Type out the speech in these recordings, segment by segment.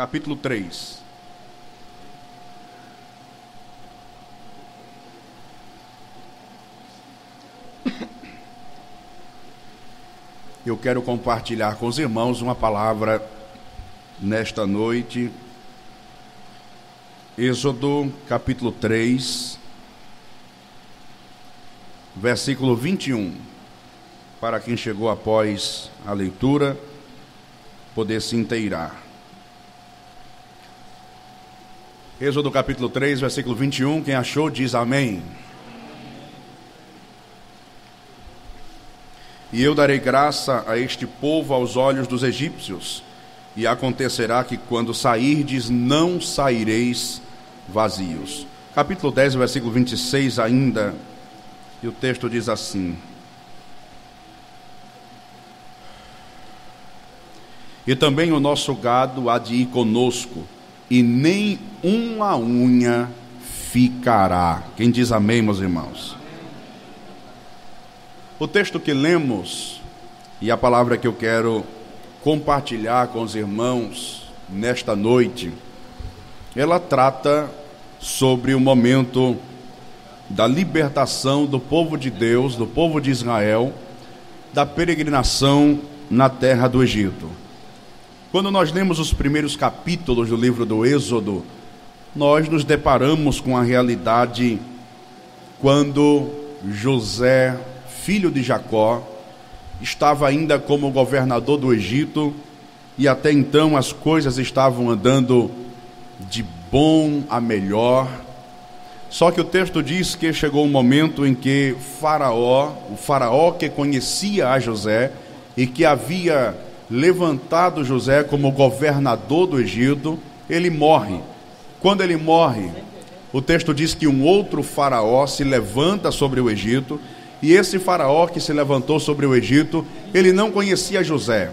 capítulo 3. Eu quero compartilhar com os irmãos uma palavra nesta noite. Êxodo, capítulo 3, versículo 21 para quem chegou após a leitura poder se inteirar. Êxodo capítulo 3, versículo 21, quem achou diz amém. E eu darei graça a este povo aos olhos dos egípcios, e acontecerá que quando sairdes, não saireis vazios. Capítulo 10, versículo 26 ainda, e o texto diz assim: E também o nosso gado há de ir conosco, e nem uma unha ficará. Quem diz amém, meus irmãos? O texto que lemos e a palavra que eu quero compartilhar com os irmãos nesta noite, ela trata sobre o momento da libertação do povo de Deus, do povo de Israel, da peregrinação na terra do Egito. Quando nós lemos os primeiros capítulos do livro do Êxodo, nós nos deparamos com a realidade quando José, filho de Jacó, estava ainda como governador do Egito e até então as coisas estavam andando de bom a melhor. Só que o texto diz que chegou um momento em que Faraó, o Faraó que conhecia a José e que havia levantado José como governador do Egito, ele morre. Quando ele morre, o texto diz que um outro faraó se levanta sobre o Egito, e esse faraó que se levantou sobre o Egito, ele não conhecia José.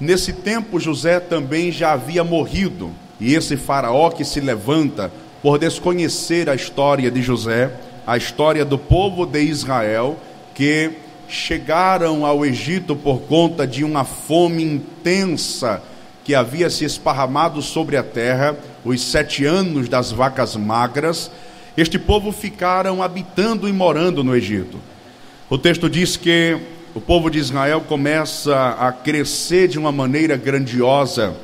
Nesse tempo, José também já havia morrido, e esse faraó que se levanta, por desconhecer a história de José, a história do povo de Israel, que chegaram ao Egito por conta de uma fome intensa que havia se esparramado sobre a terra, os sete anos das vacas magras, este povo ficaram habitando e morando no Egito. O texto diz que o povo de Israel começa a crescer de uma maneira grandiosa,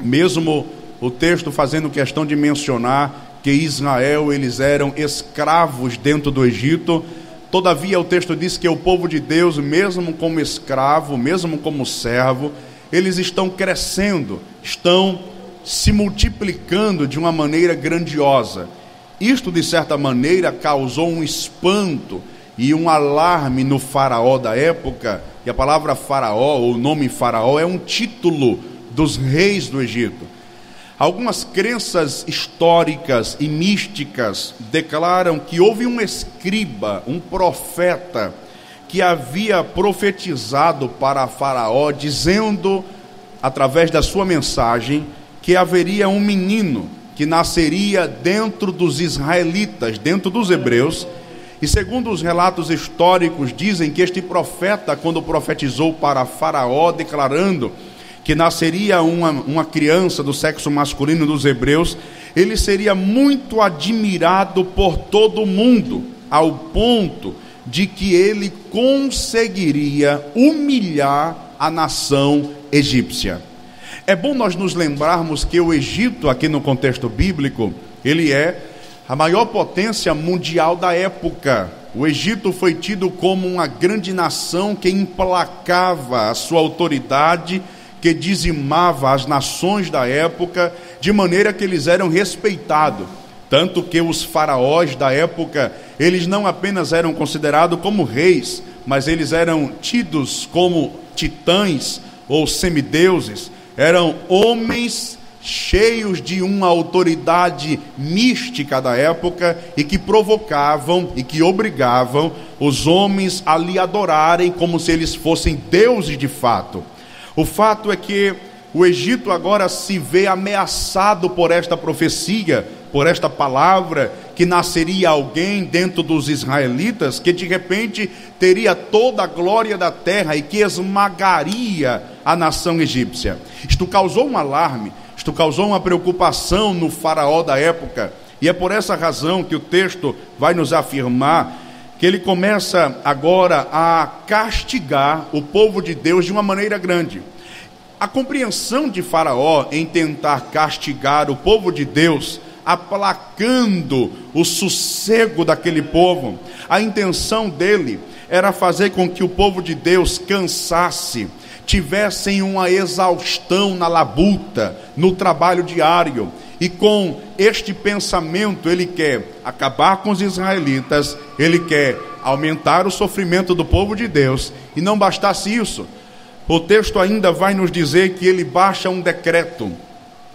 mesmo o texto fazendo questão de mencionar que Israel eles eram escravos dentro do Egito, Todavia, o texto diz que o povo de Deus, mesmo como escravo, mesmo como servo, eles estão crescendo, estão se multiplicando de uma maneira grandiosa. Isto, de certa maneira, causou um espanto e um alarme no faraó da época. E a palavra faraó, o nome faraó, é um título dos reis do Egito. Algumas crenças históricas e místicas declaram que houve um escriba, um profeta, que havia profetizado para Faraó, dizendo, através da sua mensagem, que haveria um menino que nasceria dentro dos israelitas, dentro dos hebreus. E segundo os relatos históricos, dizem que este profeta, quando profetizou para Faraó, declarando que nasceria uma, uma criança do sexo masculino dos hebreus, ele seria muito admirado por todo mundo, ao ponto de que ele conseguiria humilhar a nação egípcia. É bom nós nos lembrarmos que o Egito, aqui no contexto bíblico, ele é a maior potência mundial da época. O Egito foi tido como uma grande nação que emplacava a sua autoridade que dizimava as nações da época, de maneira que eles eram respeitados. Tanto que os faraós da época, eles não apenas eram considerados como reis, mas eles eram tidos como titãs ou semideuses, eram homens cheios de uma autoridade mística da época e que provocavam e que obrigavam os homens a lhe adorarem como se eles fossem deuses de fato. O fato é que o Egito agora se vê ameaçado por esta profecia, por esta palavra que nasceria alguém dentro dos israelitas que de repente teria toda a glória da terra e que esmagaria a nação egípcia. Isto causou um alarme, isto causou uma preocupação no faraó da época, e é por essa razão que o texto vai nos afirmar que ele começa agora a castigar o povo de Deus de uma maneira grande. A compreensão de Faraó em tentar castigar o povo de Deus, aplacando o sossego daquele povo, a intenção dele era fazer com que o povo de Deus cansasse, tivessem uma exaustão na labuta, no trabalho diário. E com este pensamento, ele quer acabar com os israelitas, ele quer aumentar o sofrimento do povo de Deus. E não bastasse isso, o texto ainda vai nos dizer que ele baixa um decreto,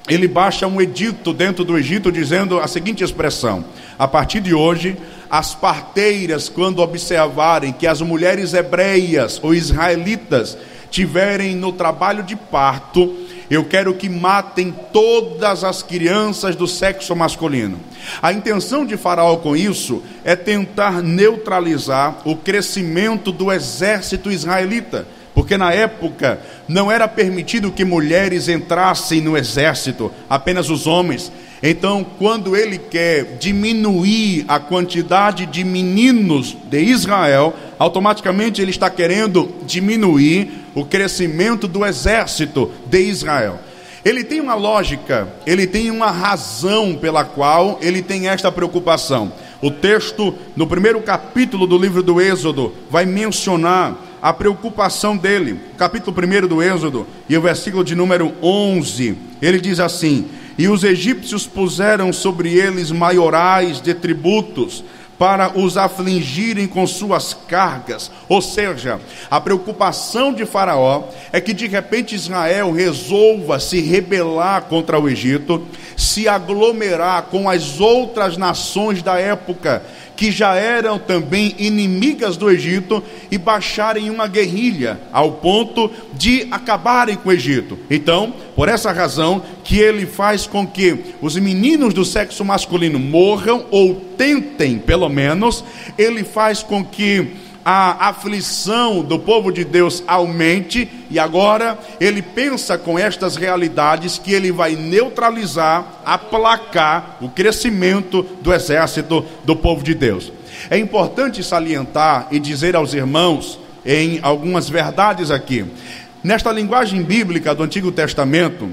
ele baixa um edito dentro do Egito, dizendo a seguinte expressão: a partir de hoje, as parteiras, quando observarem que as mulheres hebreias ou israelitas tiverem no trabalho de parto, eu quero que matem todas as crianças do sexo masculino. A intenção de Faraó com isso é tentar neutralizar o crescimento do exército israelita porque na época não era permitido que mulheres entrassem no exército, apenas os homens. Então, quando ele quer diminuir a quantidade de meninos de Israel, automaticamente ele está querendo diminuir o crescimento do exército de Israel. Ele tem uma lógica, ele tem uma razão pela qual ele tem esta preocupação. O texto, no primeiro capítulo do livro do Êxodo, vai mencionar a preocupação dele. Capítulo 1 do Êxodo e o versículo de número 11, ele diz assim: E os egípcios puseram sobre eles maiorais de tributos, para os afligirem com suas cargas. Ou seja, a preocupação de Faraó é que de repente Israel resolva se rebelar contra o Egito, se aglomerar com as outras nações da época que já eram também inimigas do Egito e baixarem uma guerrilha ao ponto de acabarem com o Egito. Então, por essa razão que ele faz com que os meninos do sexo masculino morram ou tentem, pelo menos, ele faz com que a aflição do povo de Deus aumente, e agora ele pensa com estas realidades que ele vai neutralizar, aplacar o crescimento do exército do povo de Deus. É importante salientar e dizer aos irmãos em algumas verdades aqui. Nesta linguagem bíblica do Antigo Testamento,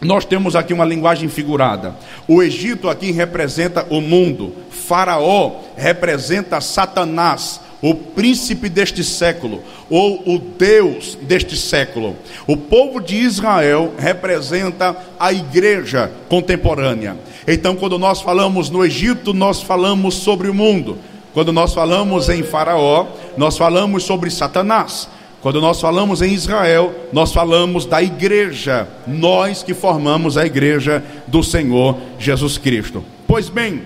nós temos aqui uma linguagem figurada. O Egito aqui representa o mundo, Faraó representa Satanás o príncipe deste século, ou o Deus deste século. O povo de Israel representa a igreja contemporânea. Então, quando nós falamos no Egito, nós falamos sobre o mundo. Quando nós falamos em Faraó, nós falamos sobre Satanás. Quando nós falamos em Israel, nós falamos da igreja, nós que formamos a igreja do Senhor Jesus Cristo. Pois bem,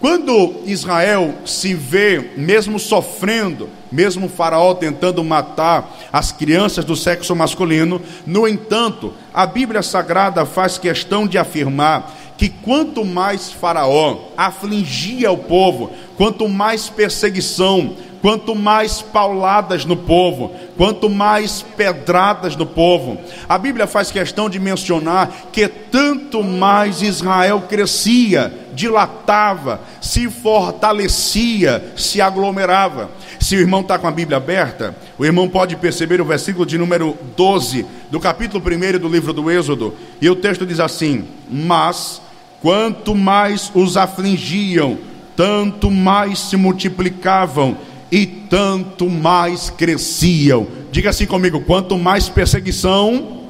quando Israel se vê, mesmo sofrendo, mesmo o Faraó tentando matar as crianças do sexo masculino, no entanto, a Bíblia Sagrada faz questão de afirmar que quanto mais Faraó afligia o povo, quanto mais perseguição, quanto mais pauladas no povo, quanto mais pedradas no povo. A Bíblia faz questão de mencionar que tanto mais Israel crescia, dilatava, se fortalecia, se aglomerava. Se o irmão está com a Bíblia aberta, o irmão pode perceber o versículo de número 12 do capítulo 1 do livro do Êxodo, e o texto diz assim: Mas quanto mais os afligiam, tanto mais se multiplicavam e tanto mais cresciam. Diga assim comigo: quanto mais perseguição,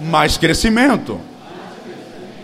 mais crescimento.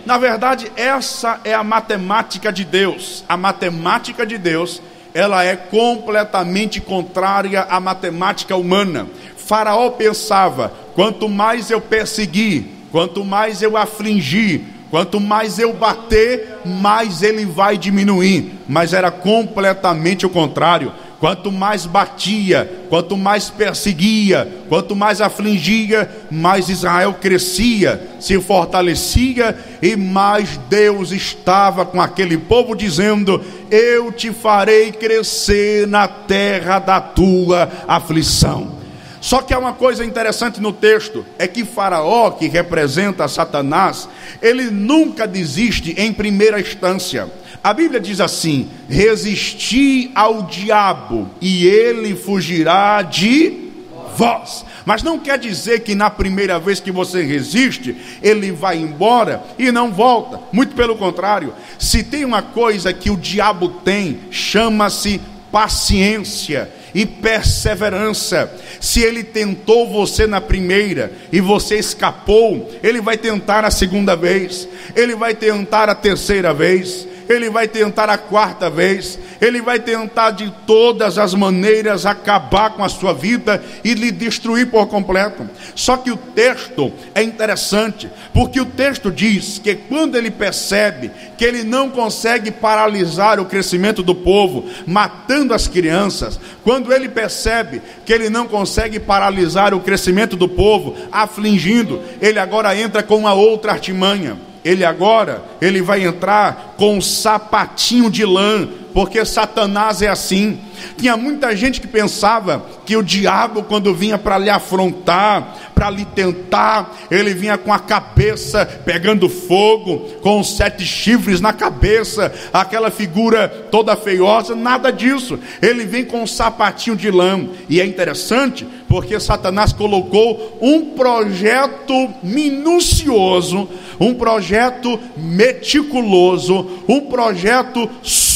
Na verdade, essa é a matemática de Deus. A matemática de Deus, ela é completamente contrária à matemática humana. Faraó pensava: quanto mais eu perseguir, quanto mais eu afligir, Quanto mais eu bater, mais ele vai diminuir. Mas era completamente o contrário. Quanto mais batia, quanto mais perseguia, quanto mais afligia, mais Israel crescia, se fortalecia e mais Deus estava com aquele povo dizendo: Eu te farei crescer na terra da tua aflição. Só que há uma coisa interessante no texto: é que Faraó, que representa Satanás, ele nunca desiste em primeira instância. A Bíblia diz assim: resisti ao diabo e ele fugirá de vós. Mas não quer dizer que na primeira vez que você resiste, ele vai embora e não volta. Muito pelo contrário. Se tem uma coisa que o diabo tem, chama-se paciência e perseverança. Se ele tentou você na primeira e você escapou, ele vai tentar a segunda vez, ele vai tentar a terceira vez, ele vai tentar a quarta vez, ele vai tentar de todas as maneiras acabar com a sua vida e lhe destruir por completo. Só que o texto é interessante, porque o texto diz que quando ele percebe que ele não consegue paralisar o crescimento do povo, matando as crianças, quando ele percebe que ele não consegue paralisar o crescimento do povo, afligindo, ele agora entra com uma outra artimanha ele agora, ele vai entrar com um sapatinho de lã, porque Satanás é assim. Tinha muita gente que pensava que o diabo, quando vinha para lhe afrontar, para lhe tentar, ele vinha com a cabeça pegando fogo, com sete chifres na cabeça, aquela figura toda feiosa, nada disso. Ele vem com um sapatinho de lã, e é interessante porque Satanás colocou um projeto minucioso, um projeto meticuloso, um projeto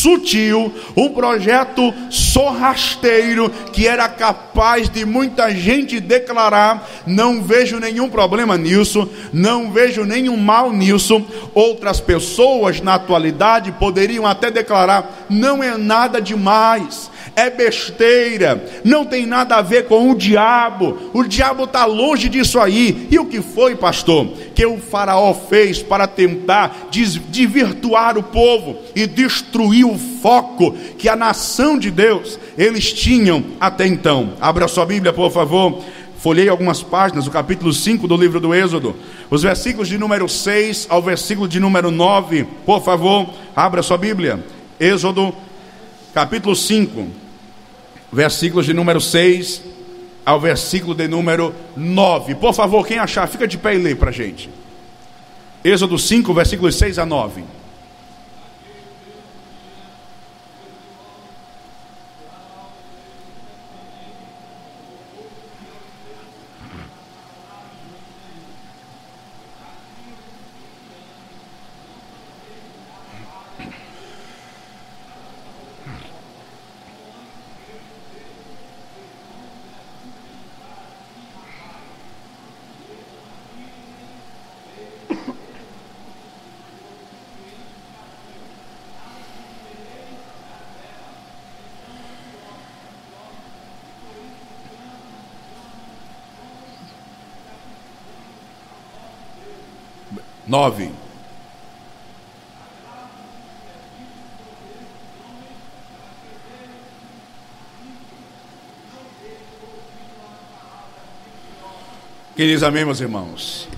sutil, um projeto sorrasteiro que era capaz de muita gente declarar: não vejo nenhum problema nisso, não vejo nenhum mal nisso. Outras pessoas na atualidade poderiam até declarar: não é nada demais é besteira, não tem nada a ver com o diabo, o diabo está longe disso aí. E o que foi, pastor, que o Faraó fez para tentar desvirtuar o povo e destruir o foco que a nação de Deus eles tinham até então? Abra sua Bíblia, por favor. Folhei algumas páginas, o capítulo 5 do livro do Êxodo, os versículos de número 6 ao versículo de número 9. Por favor, abra sua Bíblia. Êxodo, capítulo 5 versículos de número 6 ao versículo de número 9. Por favor, quem achar, fica de pé e lê para a gente. Êxodo 5, versículos 6 a 9. Nove. Queridos amém, meus irmãos.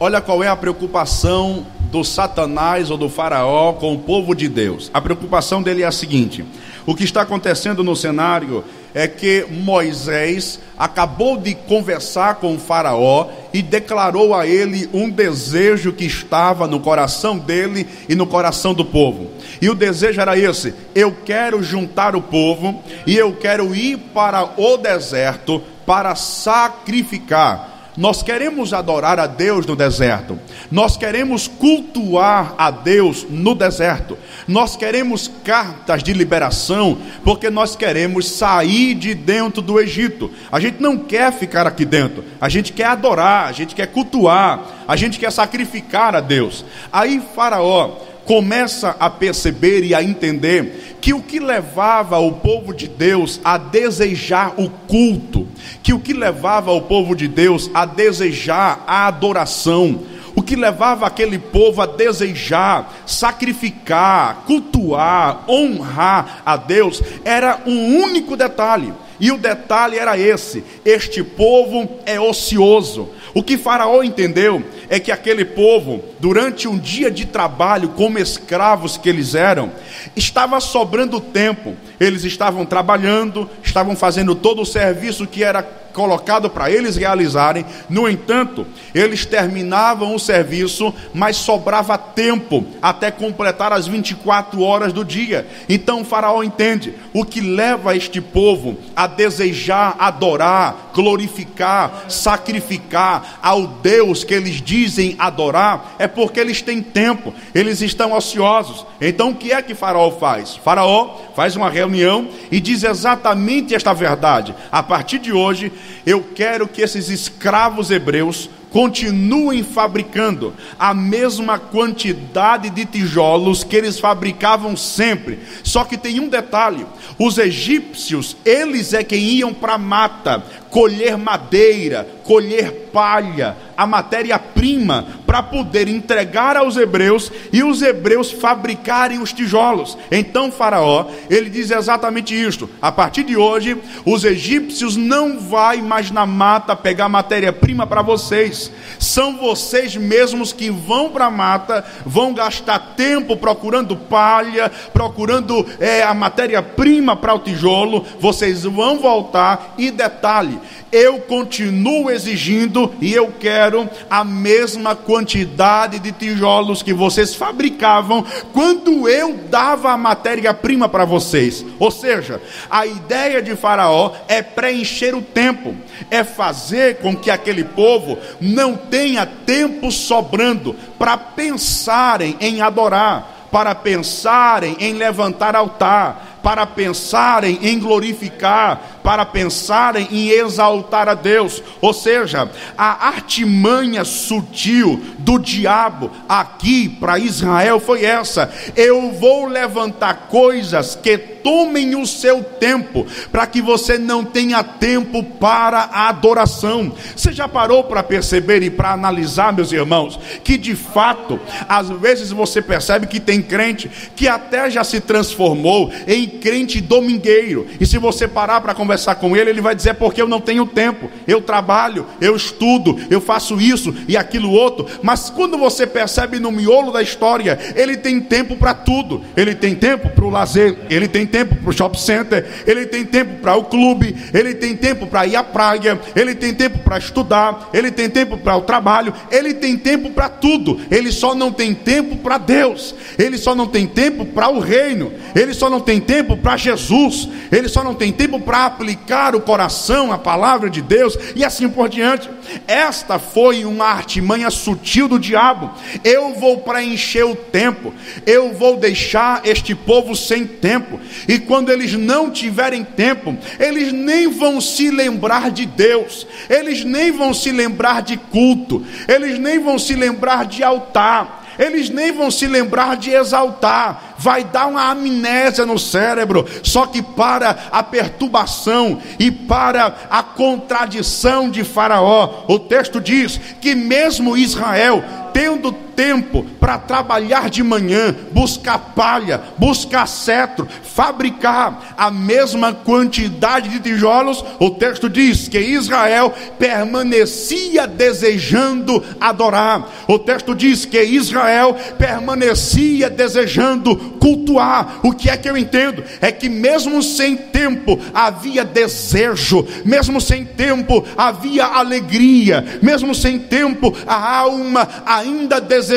Olha qual é a preocupação do Satanás ou do Faraó com o povo de Deus. A preocupação dele é a seguinte: o que está acontecendo no cenário é que Moisés acabou de conversar com o Faraó e declarou a ele um desejo que estava no coração dele e no coração do povo. E o desejo era esse: eu quero juntar o povo e eu quero ir para o deserto para sacrificar nós queremos adorar a Deus no deserto. Nós queremos cultuar a Deus no deserto. Nós queremos cartas de liberação, porque nós queremos sair de dentro do Egito. A gente não quer ficar aqui dentro. A gente quer adorar, a gente quer cultuar, a gente quer sacrificar a Deus. Aí Faraó começa a perceber e a entender que o que levava o povo de Deus a desejar o culto, que o que levava o povo de Deus a desejar a adoração, o que levava aquele povo a desejar, sacrificar, cultuar, honrar a Deus era um único detalhe. E o detalhe era esse: este povo é ocioso. O que Faraó entendeu é que aquele povo, durante um dia de trabalho, como escravos que eles eram, estava sobrando tempo. Eles estavam trabalhando, estavam fazendo todo o serviço que era colocado para eles realizarem. No entanto, eles terminavam o serviço, mas sobrava tempo até completar as 24 horas do dia. Então Faraó entende o que leva este povo a desejar adorar, glorificar, sacrificar ao Deus que eles dizem adorar, é porque eles têm tempo, eles estão ociosos. Então o que é que Faraó faz? Faraó faz uma reunião e diz exatamente esta verdade. A partir de hoje, eu quero que esses escravos hebreus continuem fabricando a mesma quantidade de tijolos que eles fabricavam sempre. Só que tem um detalhe: os egípcios, eles é quem iam para a mata colher madeira, colher palha, a matéria-prima, para poder entregar aos hebreus e os hebreus fabricarem os tijolos. Então Faraó, ele diz exatamente isto: a partir de hoje, os egípcios não vai mais na mata pegar matéria-prima para vocês. São vocês mesmos que vão para a mata, vão gastar tempo procurando palha, procurando é, a matéria-prima para o tijolo. Vocês vão voltar e detalhe eu continuo exigindo e eu quero a mesma quantidade de tijolos que vocês fabricavam quando eu dava a matéria-prima para vocês. Ou seja, a ideia de Faraó é preencher o tempo, é fazer com que aquele povo não tenha tempo sobrando para pensarem em adorar, para pensarem em levantar altar, para pensarem em glorificar, para pensarem em exaltar a Deus. Ou seja, a artimanha sutil do diabo aqui para Israel foi essa: eu vou levantar coisas que tomem o seu tempo, para que você não tenha tempo para a adoração. Você já parou para perceber e para analisar, meus irmãos, que de fato, às vezes você percebe que tem crente que até já se transformou em crente domingueiro, e se você parar para conversar, conversar com ele, ele vai dizer: porque eu não tenho tempo, eu trabalho, eu estudo, eu faço isso e aquilo outro. Mas quando você percebe no miolo da história, ele tem tempo para tudo. Ele tem tempo para o lazer, ele tem tempo para o shopping center, ele tem tempo para o clube, ele tem tempo para ir à praia, ele tem tempo para estudar, ele tem tempo para o trabalho, ele tem tempo para tudo. Ele só não tem tempo para Deus, ele só não tem tempo para o reino, ele só não tem tempo para Jesus, ele só não tem tempo para aplicar aplicar o coração à palavra de Deus e assim por diante. Esta foi uma artimanha sutil do diabo. Eu vou preencher o tempo, eu vou deixar este povo sem tempo, e quando eles não tiverem tempo, eles nem vão se lembrar de Deus, eles nem vão se lembrar de culto, eles nem vão se lembrar de altar eles nem vão se lembrar de exaltar, vai dar uma amnésia no cérebro, só que para a perturbação e para a contradição de Faraó, o texto diz que mesmo Israel tendo tempo para trabalhar de manhã, buscar palha, buscar cetro, fabricar a mesma quantidade de tijolos, o texto diz que Israel permanecia desejando adorar. O texto diz que Israel permanecia desejando cultuar. O que é que eu entendo? É que mesmo sem tempo havia desejo, mesmo sem tempo havia alegria, mesmo sem tempo a alma ainda desejava,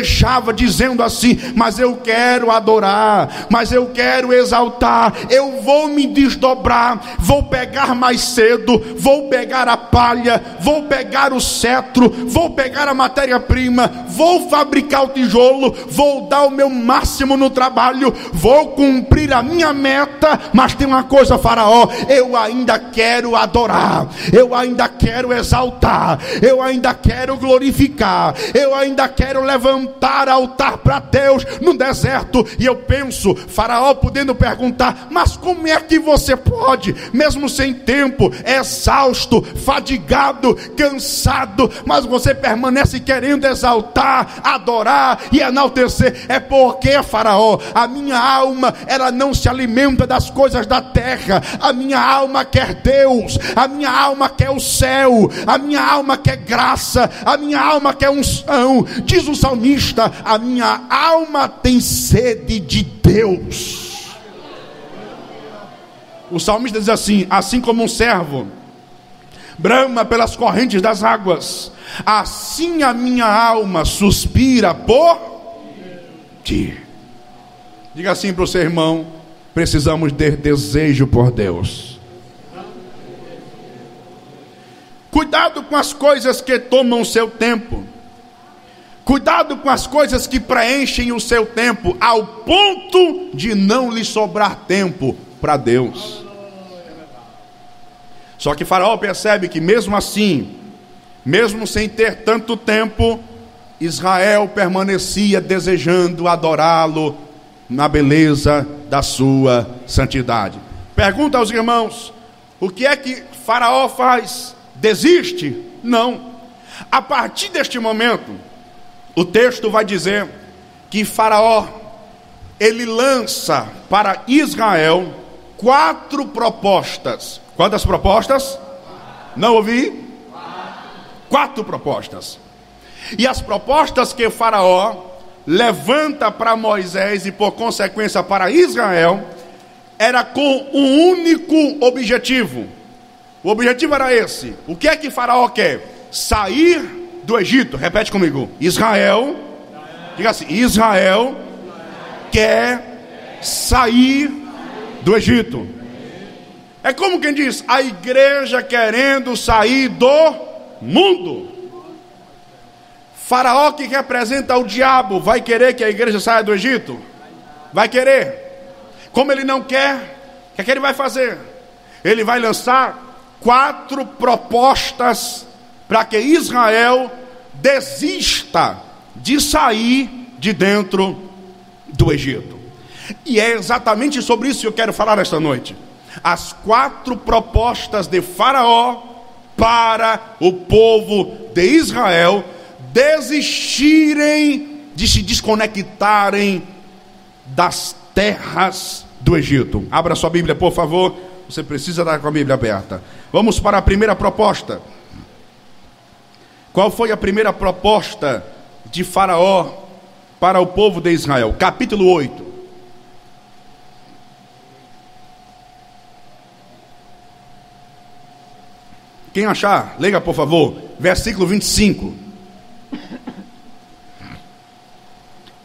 dizendo assim: Mas eu quero adorar, mas eu quero exaltar, eu vou me desdobrar, vou pegar mais cedo, vou pegar a palha, vou pegar o cetro, vou pegar a matéria-prima, vou fabricar o tijolo, vou dar o meu máximo no trabalho, vou cumprir a minha meta, mas tem uma coisa, Faraó: Eu ainda quero adorar, eu ainda quero exaltar, eu ainda quero glorificar, eu ainda quero levantar altar para Deus no deserto. E eu penso, Faraó podendo perguntar: Mas como é que você pode, mesmo sem tempo, exausto, fadigado, cansado, mas você permanece querendo exaltar, adorar e enaltecer? É porque, Faraó, a minha alma, ela não se alimenta das coisas da terra, a minha alma quer Deus, a minha alma quer o céu, a minha alma quer graça, a minha alma quer unção. Diz o salmista: a minha alma tem sede de Deus. O salmista diz assim: assim como um servo brama pelas correntes das águas, assim a minha alma suspira por ti. Diga assim para o seu irmão: precisamos ter desejo por Deus. Cuidado com as coisas que tomam seu tempo. Cuidado com as coisas que preenchem o seu tempo, ao ponto de não lhe sobrar tempo para Deus. Só que Faraó percebe que, mesmo assim, mesmo sem ter tanto tempo, Israel permanecia desejando adorá-lo na beleza da sua santidade. Pergunta aos irmãos: o que é que Faraó faz? Desiste? Não. A partir deste momento, o texto vai dizer que Faraó ele lança para Israel quatro propostas. Quantas propostas? Não ouvi? Quatro propostas. E as propostas que Faraó levanta para Moisés e por consequência para Israel, era com um único objetivo. O objetivo era esse. O que é que Faraó quer? Sair do Egito. Repete comigo. Israel. Diga assim: Israel quer sair do Egito. É como quem diz: a igreja querendo sair do mundo. Faraó que representa o diabo vai querer que a igreja saia do Egito? Vai querer. Como ele não quer, o que, é que ele vai fazer? Ele vai lançar quatro propostas para que Israel desista de sair de dentro do Egito. E é exatamente sobre isso que eu quero falar esta noite. As quatro propostas de Faraó para o povo de Israel desistirem de se desconectarem das terras do Egito. Abra sua Bíblia, por favor. Você precisa estar com a Bíblia aberta. Vamos para a primeira proposta. Qual foi a primeira proposta de Faraó para o povo de Israel? Capítulo 8. Quem achar, leia por favor, versículo 25.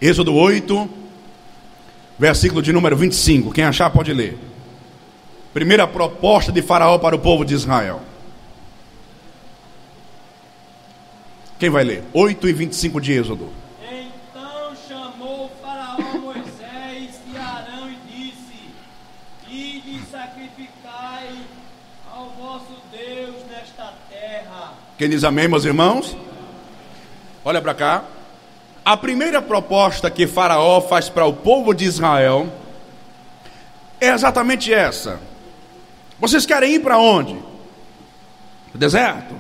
Êxodo 8, versículo de número 25. Quem achar pode ler. Primeira proposta de Faraó para o povo de Israel. Quem vai ler? 8 e 25 de Êxodo. Então chamou Faraó Moisés e Arão e disse: Ide sacrificai ao vosso Deus nesta terra. Quem diz amém, meus irmãos? Olha para cá. A primeira proposta que Faraó faz para o povo de Israel é exatamente essa. Vocês querem ir para onde? O deserto?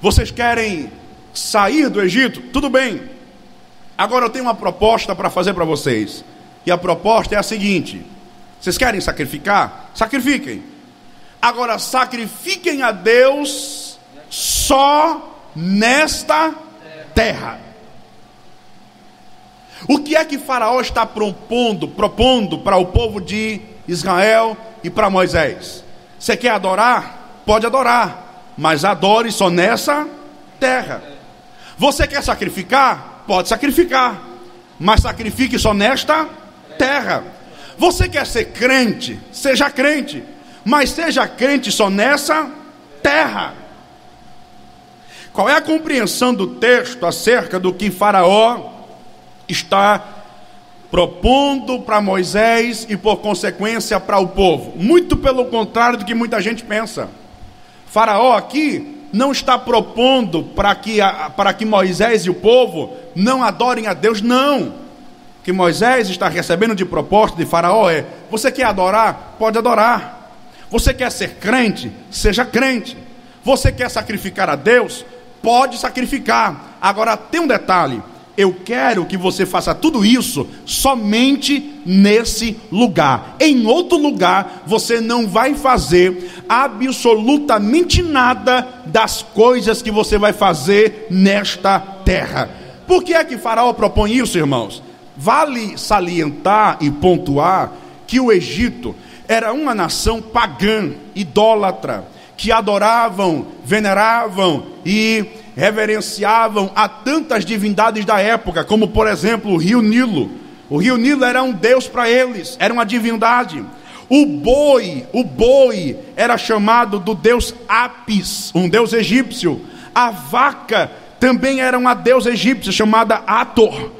Vocês querem sair do Egito? Tudo bem. Agora eu tenho uma proposta para fazer para vocês. E a proposta é a seguinte: vocês querem sacrificar? Sacrifiquem. Agora sacrifiquem a Deus só nesta terra. O que é que Faraó está propondo, propondo para o povo de Israel e para Moisés? Você quer adorar? Pode adorar, mas adore só nessa terra. Você quer sacrificar? Pode sacrificar, mas sacrifique só nesta terra. Você quer ser crente? Seja crente, mas seja crente só nessa terra. Qual é a compreensão do texto acerca do que Faraó está propondo para Moisés e por consequência para o povo. Muito pelo contrário do que muita gente pensa. Faraó aqui não está propondo para que, para que Moisés e o povo não adorem a Deus, não. O que Moisés está recebendo de proposta de Faraó é: você quer adorar? Pode adorar. Você quer ser crente? Seja crente. Você quer sacrificar a Deus? Pode sacrificar. Agora tem um detalhe: eu quero que você faça tudo isso somente nesse lugar. Em outro lugar, você não vai fazer absolutamente nada das coisas que você vai fazer nesta terra. Por que é que Faraó propõe isso, irmãos? Vale salientar e pontuar que o Egito era uma nação pagã, idólatra, que adoravam, veneravam e reverenciavam a tantas divindades da época, como por exemplo o rio Nilo. O rio Nilo era um deus para eles, era uma divindade. O boi, o boi era chamado do deus Apis, um deus egípcio. A vaca também era uma deusa egípcia chamada Ator.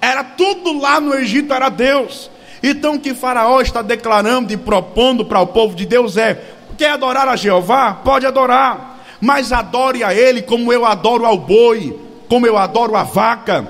Era tudo lá no Egito era Deus. Então o que Faraó está declarando e propondo para o povo de Deus é: quer adorar a Jeová? Pode adorar mas adore a Ele como eu adoro ao boi, como eu adoro a vaca,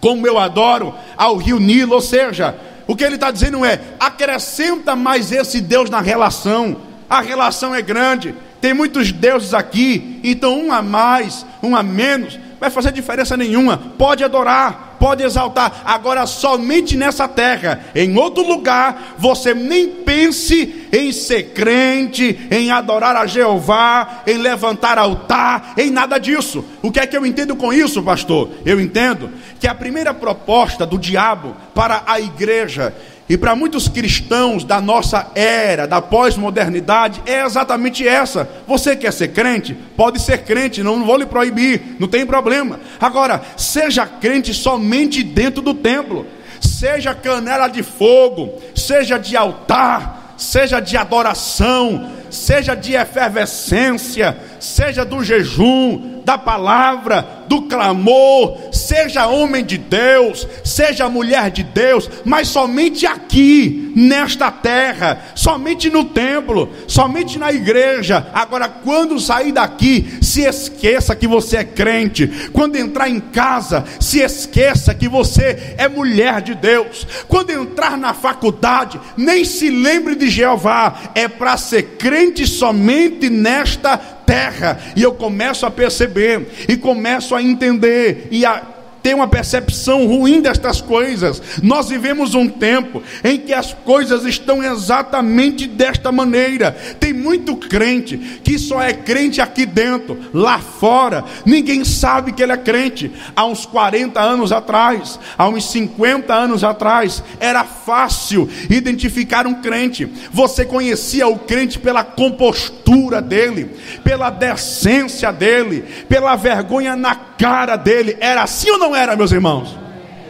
como eu adoro ao rio Nilo. Ou seja, o que ele está dizendo é: acrescenta mais esse Deus na relação. A relação é grande, tem muitos deuses aqui, então um a mais, um a menos, vai fazer diferença nenhuma. Pode adorar, pode exaltar. Agora, somente nessa terra, em outro lugar, você nem pense em ser crente, em adorar a Jeová, em levantar altar, em nada disso. O que é que eu entendo com isso, pastor? Eu entendo que a primeira proposta do diabo para a igreja e para muitos cristãos da nossa era, da pós-modernidade, é exatamente essa. Você quer ser crente? Pode ser crente, não, não vou lhe proibir, não tem problema. Agora, seja crente somente dentro do templo, seja canela de fogo, seja de altar, seja de adoração, seja de efervescência, seja do jejum, da palavra, do clamor, seja homem de Deus, seja mulher de Deus, mas somente aqui, nesta terra, somente no templo, somente na igreja. Agora, quando sair daqui, se esqueça que você é crente. Quando entrar em casa, se esqueça que você é mulher de Deus. Quando entrar na faculdade, nem se lembre de Jeová, é para ser crente somente nesta terra. E eu começo a perceber e começo a entender e a tem uma percepção ruim destas coisas. Nós vivemos um tempo em que as coisas estão exatamente desta maneira. Tem muito crente que só é crente aqui dentro, lá fora, ninguém sabe que ele é crente. Há uns 40 anos atrás, há uns 50 anos atrás, era fácil identificar um crente. Você conhecia o crente pela compostura dele, pela decência dele, pela vergonha na cara dele. Era assim ou era, meus irmãos?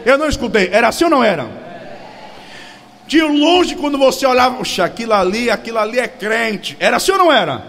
Eu não escutei. Era assim ou não era? De longe, quando você olhava, Oxa, aquilo ali, aquilo ali é crente. Era assim ou não era?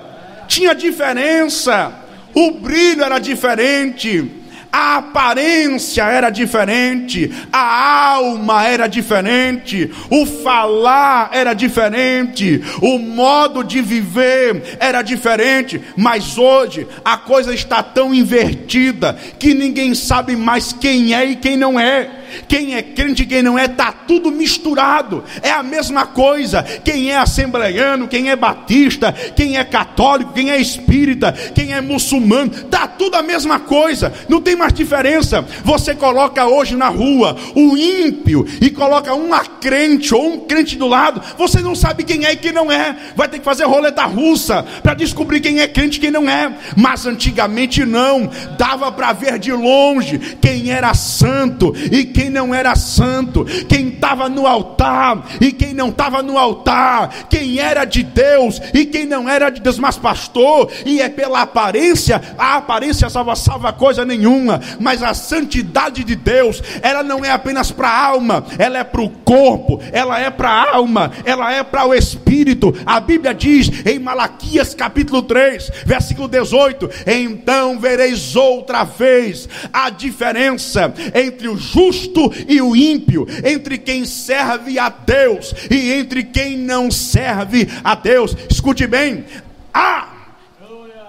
Tinha diferença. O brilho era diferente a aparência era diferente, a alma era diferente, o falar era diferente, o modo de viver era diferente, mas hoje a coisa está tão invertida que ninguém sabe mais quem é e quem não é. Quem é crente e quem não é, está tudo misturado. É a mesma coisa. Quem é assembleiano, quem é batista, quem é católico, quem é espírita, quem é muçulmano, está tudo a mesma coisa. Não tem mais diferença. Você coloca hoje na rua o ímpio e coloca uma crente ou um crente do lado, você não sabe quem é e quem não é. Vai ter que fazer roleta russa para descobrir quem é crente e quem não é. Mas antigamente não. Dava para ver de longe quem era santo e quem quem não era santo, quem estava no altar e quem não estava no altar, quem era de Deus e quem não era de Deus, mas pastor, e é pela aparência, a aparência salva, salva coisa nenhuma, mas a santidade de Deus, ela não é apenas para a alma, ela é para o corpo, ela é para a alma, ela é para o espírito. A Bíblia diz em Malaquias capítulo 3, versículo 18: Então vereis outra vez a diferença entre o justo justo e o ímpio, entre quem serve a Deus e entre quem não serve a Deus. Escute bem: há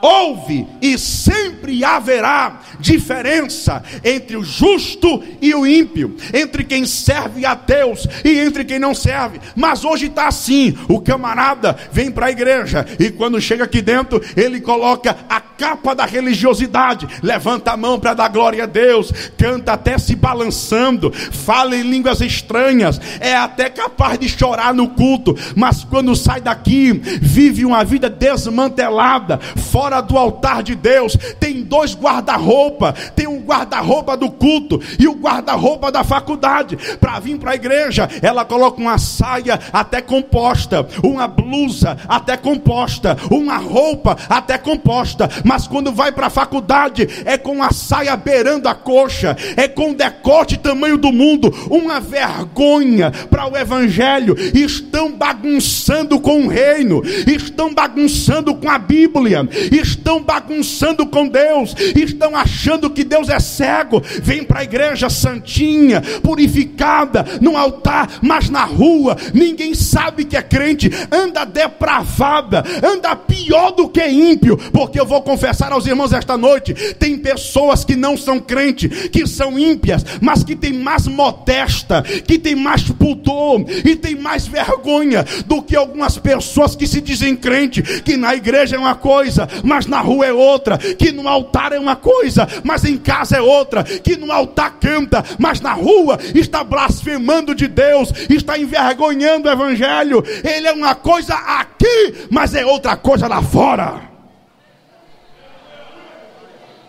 houve e sempre haverá diferença entre o justo e o ímpio, entre quem serve a Deus e entre quem não serve. Mas hoje está assim: o camarada vem para a igreja e quando chega aqui dentro, ele coloca a capa da religiosidade, levanta a mão para dar glória a Deus, canta até se balançando, fala em línguas estranhas, é até capaz de chorar no culto, mas quando sai daqui, vive uma vida desmantelada, fora do altar de Deus. Tem dois guarda-roupa, tem um guarda-roupa do culto e o guarda-roupa da faculdade. Para vir para a igreja, ela coloca uma saia até composta, uma blusa até composta, uma roupa até composta, mas quando vai para a faculdade é com a saia beirando a coxa, é com decote tamanho do mundo, uma vergonha para o evangelho. Estão bagunçando com o reino, estão bagunçando com a Bíblia, estão bagunçando com Deus, estão achando que Deus é cego. Vem para a igreja santinha, purificada, no altar, mas na rua ninguém sabe que é crente, anda depravada, anda pior do que ímpio, porque eu vou confessar aos irmãos esta noite: tem pessoas que não são crentes, que são ímpias, mas que tem mais modesta, que tem mais pudor e tem mais vergonha do que algumas pessoas que se dizem crente, que na igreja é uma coisa, mas na rua é outra, que no altar é uma coisa, mas em casa é outra, que no altar canta, mas na rua está blasfemando de Deus, está envergonhando o evangelho. Ele é uma coisa aqui, mas é outra coisa lá fora.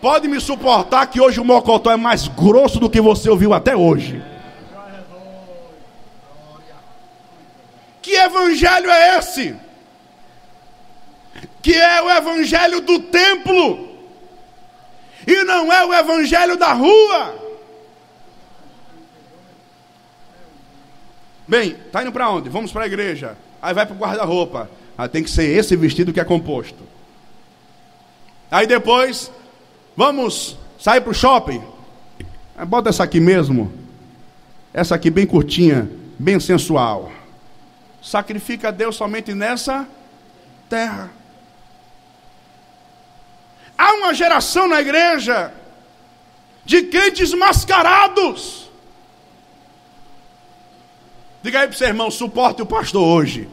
Pode me suportar que hoje o mocotó é mais grosso do que você ouviu até hoje. Que evangelho é esse? Que é o evangelho do templo, e não é o evangelho da rua. Bem, tá indo para onde? Vamos para a igreja. Aí vai para o guarda-roupa. Aí tem que ser esse vestido que é composto. Aí depois Vamos sair para o shopping? Ah, bota essa aqui mesmo. Essa aqui bem curtinha, bem sensual. Sacrifica a Deus somente nessa terra. Há uma geração na igreja de crentes mascarados. Diga aí para o seu irmão, suporte o pastor hoje.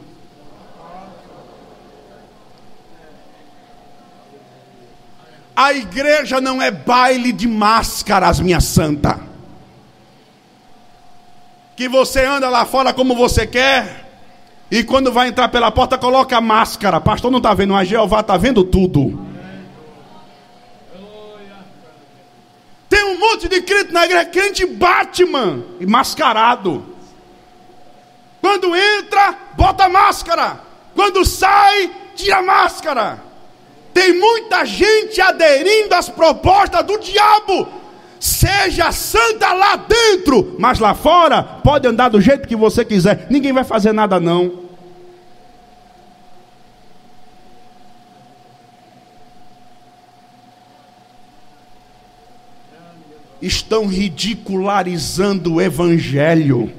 A igreja não é baile de máscaras, minha santa. Que você anda lá fora como você quer, e quando vai entrar pela porta, coloca a máscara. Pastor não está vendo, mas Jeová está vendo tudo. Tem um monte de crente na igreja, crente Batman, e mascarado. Quando entra, bota máscara. Quando sai, tira máscara. Tem muita gente aderindo às propostas do diabo. Seja santa lá dentro, mas lá fora pode andar do jeito que você quiser. Ninguém vai fazer nada não. Estão ridicularizando o evangelho.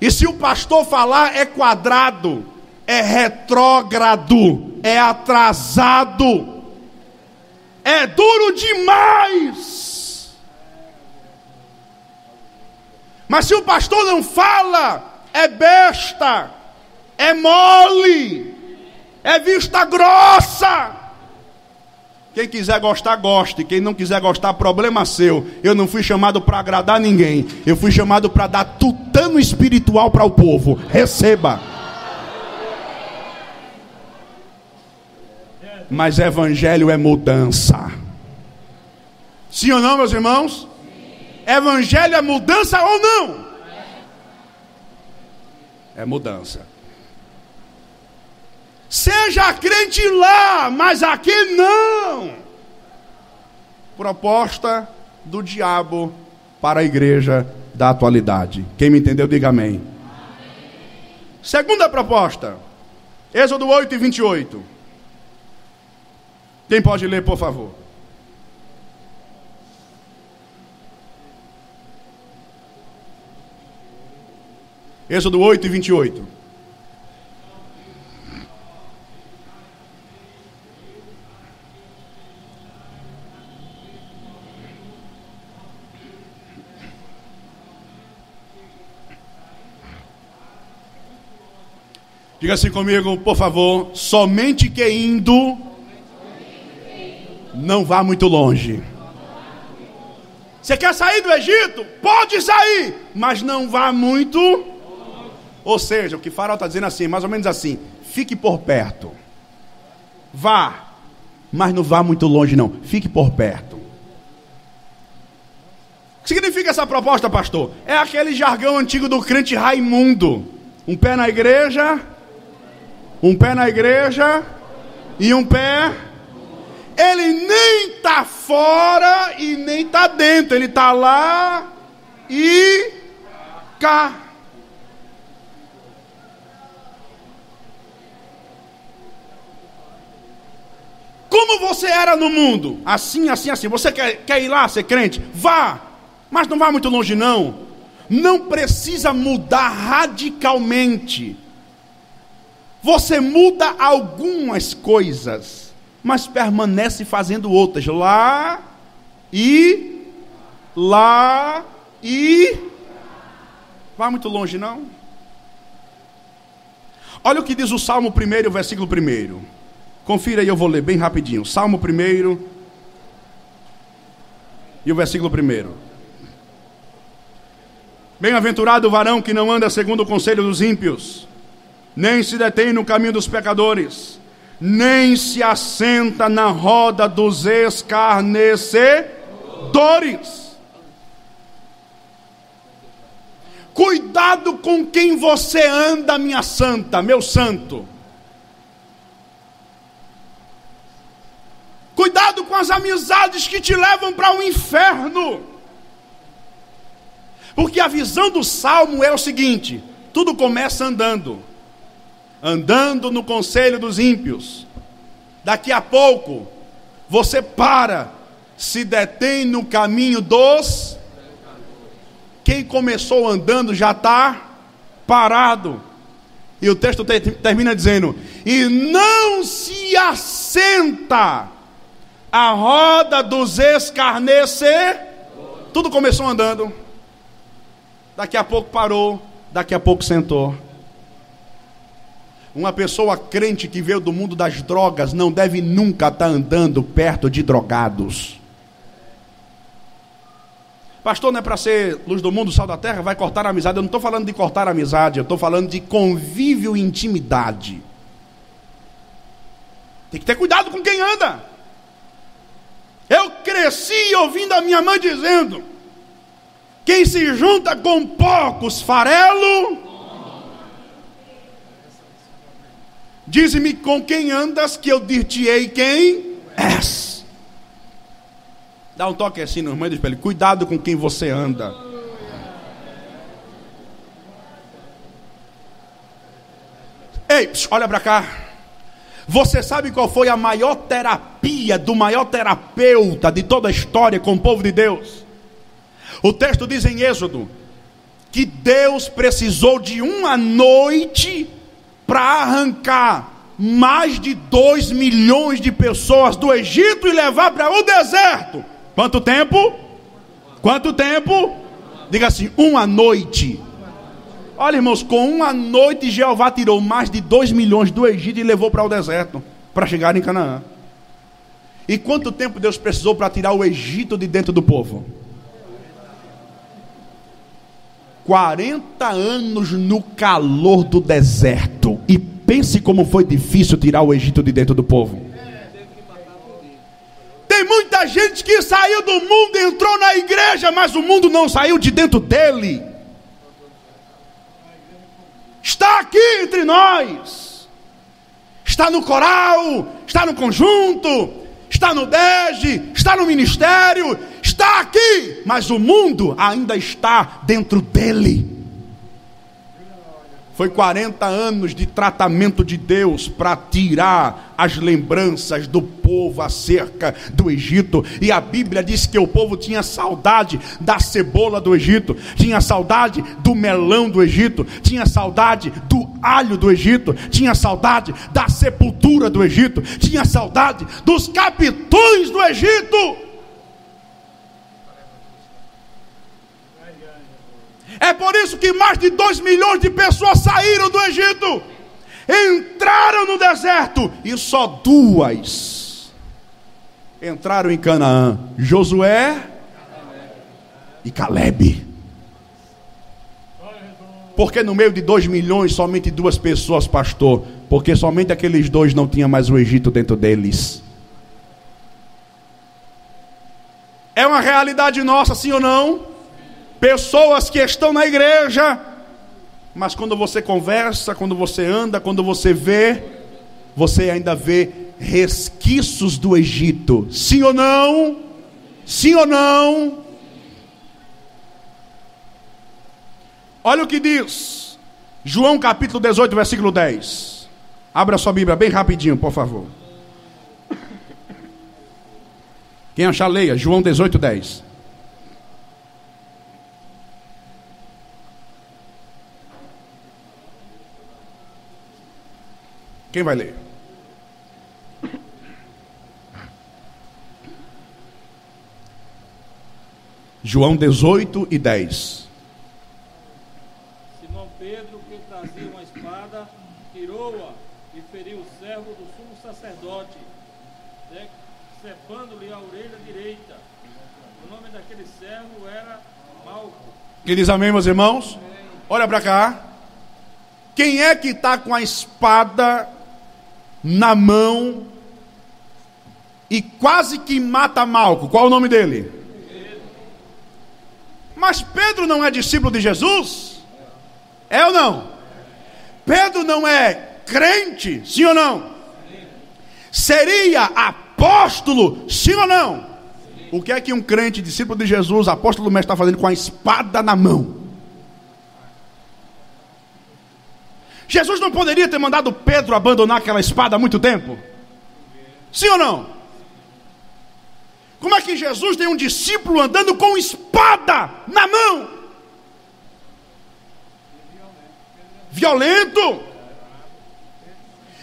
E se o pastor falar é quadrado, é retrógrado, é atrasado, é duro demais. Mas se o pastor não fala, é besta, é mole, é vista grossa. Quem quiser gostar, goste. Quem não quiser gostar, problema seu. Eu não fui chamado para agradar ninguém. Eu fui chamado para dar tutano espiritual para o povo. Receba. Mas evangelho é mudança. Sim ou não, meus irmãos? Evangelho é mudança ou não? É mudança. Seja crente lá, mas aqui não. Proposta do diabo para a igreja da atualidade. Quem me entendeu, diga amém. amém. Segunda proposta, Êxodo 8 e 28. Quem pode ler, por favor? Êxodo 8 e 28. Diga assim comigo, por favor. Somente que indo, não vá muito longe. Você quer sair do Egito? Pode sair, mas não vá muito. Ou seja, o que Faraó está dizendo assim, mais ou menos assim: fique por perto. Vá, mas não vá muito longe, não. Fique por perto. O que significa essa proposta, pastor? É aquele jargão antigo do crente Raimundo. Um pé na igreja, um pé na igreja e um pé. Ele nem está fora e nem está dentro. Ele está lá e cá. Como você era no mundo? Assim, assim, assim. Você quer, quer ir lá ser crente? Vá. Mas não vá muito longe, não. Não precisa mudar radicalmente. Você muda algumas coisas, mas permanece fazendo outras. Lá e lá e vai muito longe não? Olha o que diz o Salmo 1, versículo 1. Confira aí, eu vou ler bem rapidinho. Salmo 1 e o versículo 1. Bem-aventurado o varão que não anda segundo o conselho dos ímpios nem se detém no caminho dos pecadores, nem se assenta na roda dos escarnecedores. Cuidado com quem você anda, minha santa, meu santo. Cuidado com as amizades que te levam para o inferno. Porque a visão do salmo é o seguinte: tudo começa andando andando no conselho dos ímpios. Daqui a pouco, você para, se detém no caminho dos. Quem começou andando já está parado. E o texto termina dizendo: E não se assenta a roda dos escarnecer. Tudo começou andando. Daqui a pouco parou, daqui a pouco sentou. Uma pessoa crente que veio do mundo das drogas não deve nunca estar andando perto de drogados. Pastor, não é para ser luz do mundo, sal da terra, vai cortar a amizade. Eu não estou falando de cortar a amizade, eu estou falando de convívio e intimidade. Tem que ter cuidado com quem anda. Eu cresci ouvindo a minha mãe dizendo: quem se junta com poucos farelo, Dize-me com quem andas, que eu dir-te-ei quem és. Dá um toque assim no irmão e diz para ele: Cuidado com quem você anda. Ei, olha para cá. Você sabe qual foi a maior terapia do maior terapeuta de toda a história com o povo de Deus? O texto diz em Êxodo que Deus precisou de uma noite para arrancar mais de 2 milhões de pessoas do Egito e levar para o deserto. Quanto tempo? Quanto tempo? Diga assim, uma noite. Olha, irmãos, com uma noite Jeová tirou mais de 2 milhões do Egito e levou para o deserto, para chegar em Canaã. E quanto tempo Deus precisou para tirar o Egito de dentro do povo? 40 anos no calor do deserto. E pense como foi difícil tirar o Egito de dentro do povo. Tem muita gente que saiu do mundo, entrou na igreja, mas o mundo não saiu de dentro dele. Está aqui entre nós. Está no coral, está no conjunto, está no DEGE, está no ministério, está aqui, mas o mundo ainda está dentro dele. Foi 40 anos de tratamento de Deus para tirar as lembranças do povo acerca do Egito. E a Bíblia diz que o povo tinha saudade da cebola do Egito, tinha saudade do melão do Egito, tinha saudade do alho do Egito, tinha saudade da sepultura do Egito, tinha saudade dos capitões do Egito. É por isso que mais de 2 milhões de pessoas saíram do Egito, entraram no deserto, e só duas entraram em Canaã: Josué e Caleb. Porque no meio de 2 milhões, somente duas pessoas, pastor? Porque somente aqueles dois não tinham mais o Egito dentro deles. É uma realidade nossa, sim ou não? Pessoas que estão na igreja, mas quando você conversa, quando você anda, quando você vê, você ainda vê resquícios do Egito. Sim ou não? Sim ou não? Olha o que diz João capítulo 18, versículo 10. Abra sua Bíblia bem rapidinho, por favor. Quem achar, leia. João 18, 10. Quem vai ler? João 18 e 10. Simão Pedro, que trazia uma espada, tirou-a e feriu o servo do sumo sacerdote, cepando-lhe a orelha direita. O nome daquele servo era Malco. Que diz amém, meus irmãos? Olha para cá. Quem é que está com a espada na mão e quase que mata Malco. Qual o nome dele? Mas Pedro não é discípulo de Jesus? É ou não? Pedro não é crente? Sim ou não? Seria apóstolo? Sim ou não? O que é que um crente, discípulo de Jesus, apóstolo mestre, está fazendo com a espada na mão? Jesus não poderia ter mandado Pedro abandonar aquela espada há muito tempo? Sim ou não? Como é que Jesus tem um discípulo andando com espada na mão? Violento.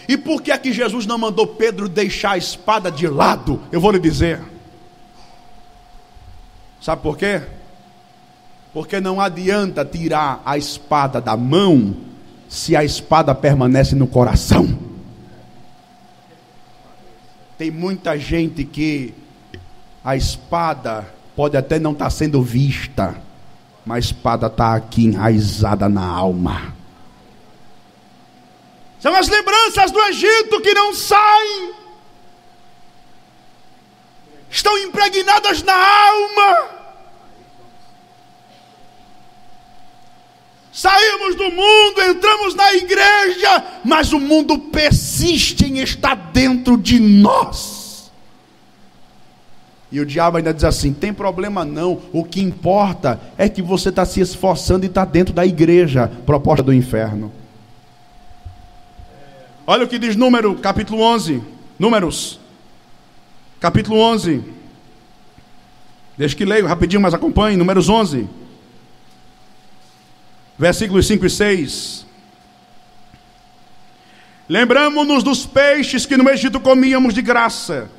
E por que é que Jesus não mandou Pedro deixar a espada de lado? Eu vou lhe dizer. Sabe por quê? Porque não adianta tirar a espada da mão se a espada permanece no coração. Tem muita gente que a espada pode até não estar tá sendo vista, mas a espada está aqui enraizada na alma. São as lembranças do Egito que não saem, estão impregnadas na alma. Saímos do mundo, entramos na igreja, mas o mundo persiste em estar dentro de nós. E o diabo ainda diz assim: tem problema não, o que importa é que você está se esforçando e está dentro da igreja, proposta do inferno. Olha o que diz Número, capítulo 11. Números, capítulo 11. Deixa que leio rapidinho, mas acompanhe. Números 11 versículos 5 e 6. Lembramos-nos dos peixes que no Egito comíamos de graça,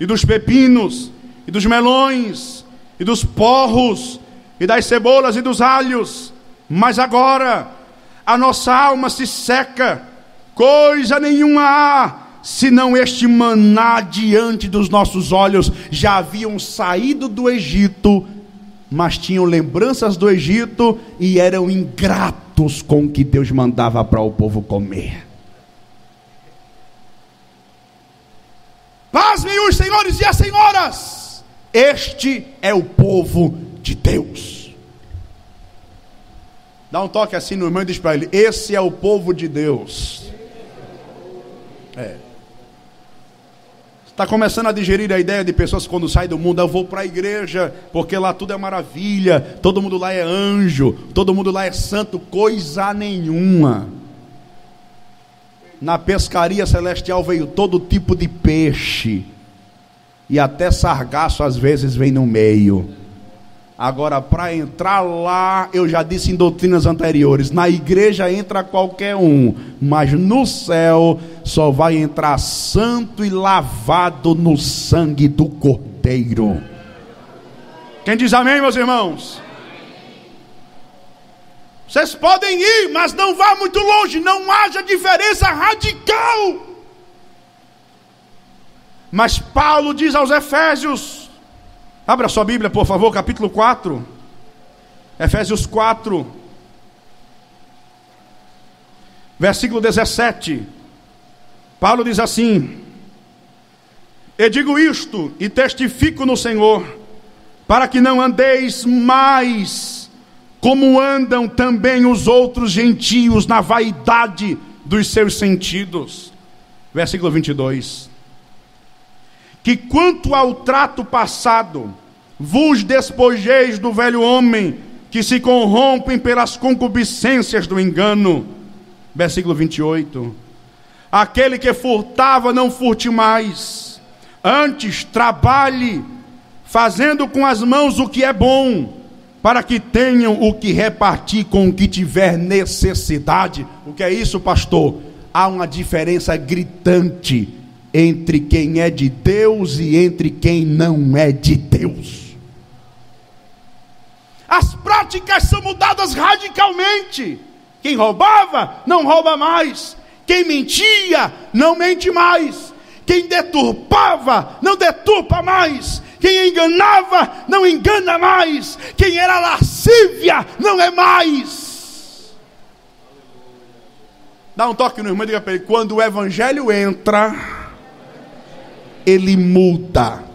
e dos pepinos, e dos melões, e dos porros, e das cebolas e dos alhos, mas agora a nossa alma se seca, coisa nenhuma há, senão este maná diante dos nossos olhos. Já haviam saído do Egito mas tinham lembranças do Egito e eram ingratos com o que Deus mandava para o povo comer. Pasmem os senhores e as senhoras, este é o povo de Deus. Dá um toque assim no irmão e diz para ele: Esse é o povo de Deus. É. Está começando a digerir a ideia de pessoas que quando saem do mundo, eu vou para a igreja, porque lá tudo é maravilha, todo mundo lá é anjo, todo mundo lá é santo, coisa nenhuma. na pescaria celestial veio todo tipo de peixe. E até sargaço às vezes vem no meio. Agora, para entrar lá, eu já disse em doutrinas anteriores: na igreja entra qualquer um, mas no céu só vai entrar santo e lavado no sangue do Cordeiro. Quem diz amém, meus irmãos? Vocês podem ir, mas não vá muito longe, não haja diferença radical. Mas Paulo diz aos Efésios, abra sua Bíblia, por favor, capítulo 4. Efésios 4, versículo 17. Paulo diz assim: Eu digo isto e testifico no Senhor, para que não andeis mais como andam também os outros gentios na vaidade dos seus sentidos. Versículo 22 que quanto ao trato passado, vos despojeis do velho homem, que se corrompem pelas concupiscências do engano. Versículo 28. Aquele que furtava, não furte mais, antes trabalhe, fazendo com as mãos o que é bom, para que tenham o que repartir com o que tiver necessidade. O que é isso, pastor? Há uma diferença gritante entre quem é de Deus e entre quem não é de Deus. As práticas são mudadas radicalmente. Quem roubava, não rouba mais. Quem mentia, não mente mais. Quem deturpava, não deturpa mais. Quem enganava, não engana mais. Quem era lascívia, não é mais. Dá um toque no irmão e diga para ele: quando o evangelho entra ele muda.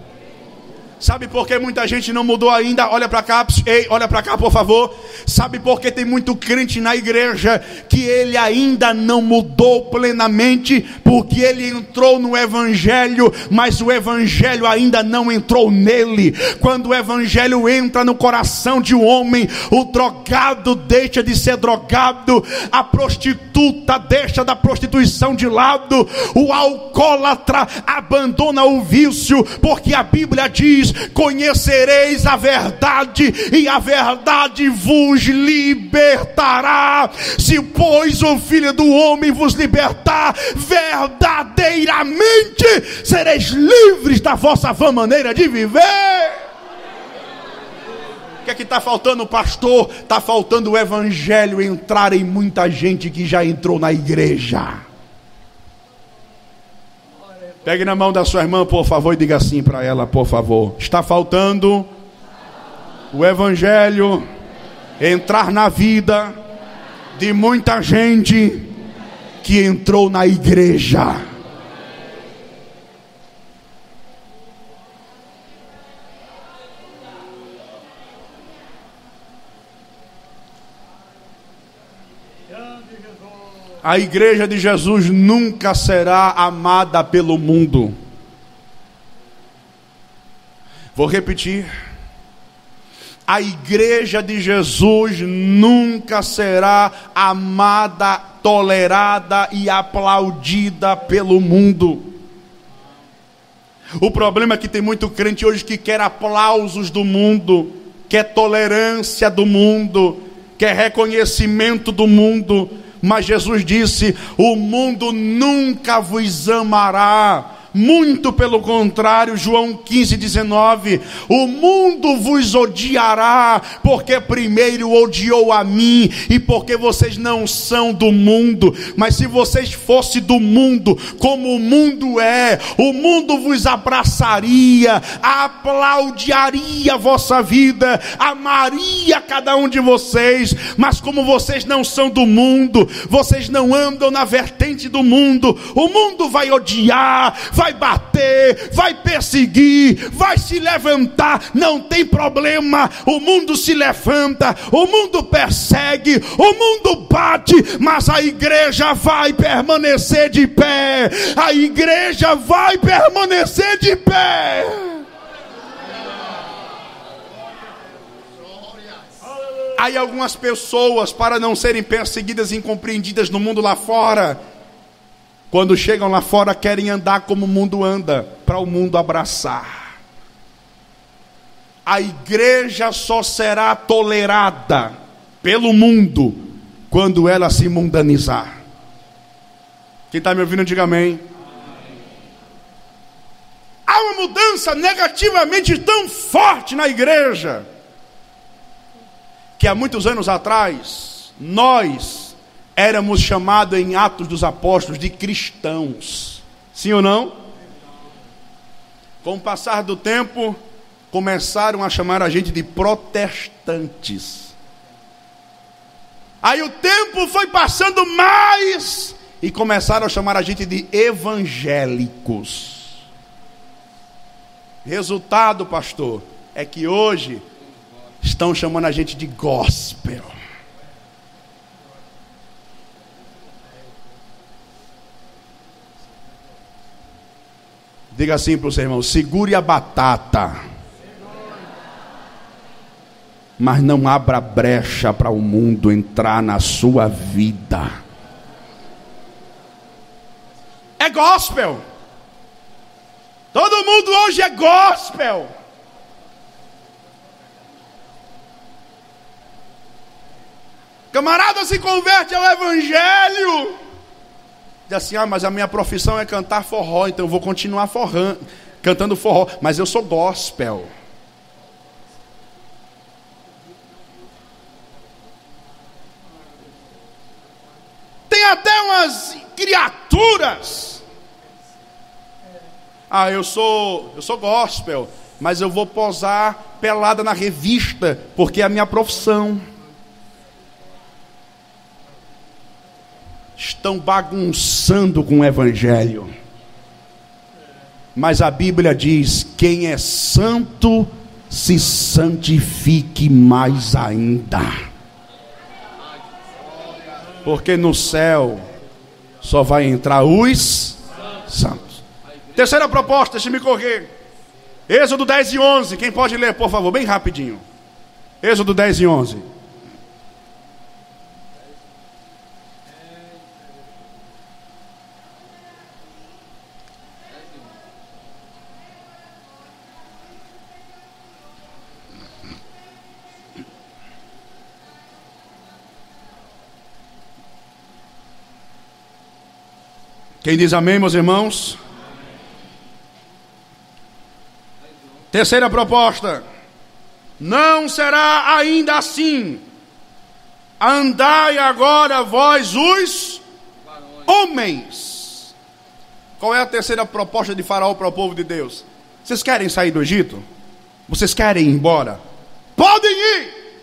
Sabe por que muita gente não mudou ainda? Olha para cá, ei, olha para cá, por favor. Sabe por que tem muito crente na igreja que ele ainda não mudou plenamente? Porque ele entrou no evangelho, mas o evangelho ainda não entrou nele. Quando o evangelho entra no coração de um homem, o drogado deixa de ser drogado, a prostituta deixa da prostituição de lado, o alcoólatra abandona o vício, porque a Bíblia diz conhecereis a verdade, e a verdade vos libertará. Se, pois, o Filho do Homem vos libertar, verdadeiramente sereis livres da vossa vã maneira de viver. O que é que está faltando, pastor? Está faltando o evangelho entrar em muita gente que já entrou na igreja. Pegue na mão da sua irmã, por favor, e diga assim para ela, por favor. Está faltando o Evangelho entrar na vida de muita gente que entrou na igreja. A igreja de Jesus nunca será amada pelo mundo. Vou repetir. A igreja de Jesus nunca será amada, tolerada e aplaudida pelo mundo. O problema é que tem muito crente hoje que quer aplausos do mundo, quer tolerância do mundo, quer reconhecimento do mundo, mas Jesus disse: O mundo nunca vos amará muito pelo contrário, João 15, 19: O mundo vos odiará, porque primeiro odiou a mim, e porque vocês não são do mundo, mas se vocês fossem do mundo, como o mundo é, o mundo vos abraçaria, aplaudiaria a vossa vida, amaria cada um de vocês, mas como vocês não são do mundo, vocês não andam na vertente do mundo, o mundo vai odiar, vai vai bater, vai perseguir, vai se levantar, não tem problema. O mundo se levanta, o mundo persegue, o mundo bate, mas a igreja vai permanecer de pé. A igreja vai permanecer de pé. Aí algumas pessoas, para não serem perseguidas e incompreendidas no mundo lá fora, Quando chegam lá fora, querem andar como o mundo anda, para o mundo abraçar. A igreja só será tolerada pelo mundo quando ela se mundanizar. Quem está me ouvindo, diga amém. Há uma mudança negativamente tão forte na igreja que há muitos anos atrás nós éramos chamados em Atos dos Apóstolos de cristãos. Sim ou não? Com o passar do tempo, começaram a chamar a gente de protestantes. Aí o tempo foi passando mais e começaram a chamar a gente de evangélicos. Resultado, pastor, é que hoje estão chamando a gente de gospel. Diga assim para o seu irmão: segure a batata, mas não abra brecha para o mundo entrar na sua vida. É gospel. Todo mundo hoje é gospel. Camarada se converte ao evangelho Diz assim: ah, mas a minha profissão é cantar forró, então eu vou continuar cantando forró, mas eu sou gospel. Tem até umas criaturas. Ah, eu sou, eu sou gospel, mas eu vou posar pelada na revista, porque é a minha profissão. Estão bagunçando com o Evangelho. Mas a Bíblia diz: quem é santo, se santifique mais ainda. Porque no céu só vai entrar os santos. Terceira proposta, deixe-me correr. Êxodo 10 e 11. Quem pode ler, por favor, bem rapidinho. Êxodo 10 e 11. Quem diz amém, meus irmãos? Terceira proposta: não será ainda assim. Andai agora vós os homens. Qual é a terceira proposta de Faraó para o povo de Deus? Vocês querem sair do Egito? Vocês querem ir embora? Podem ir.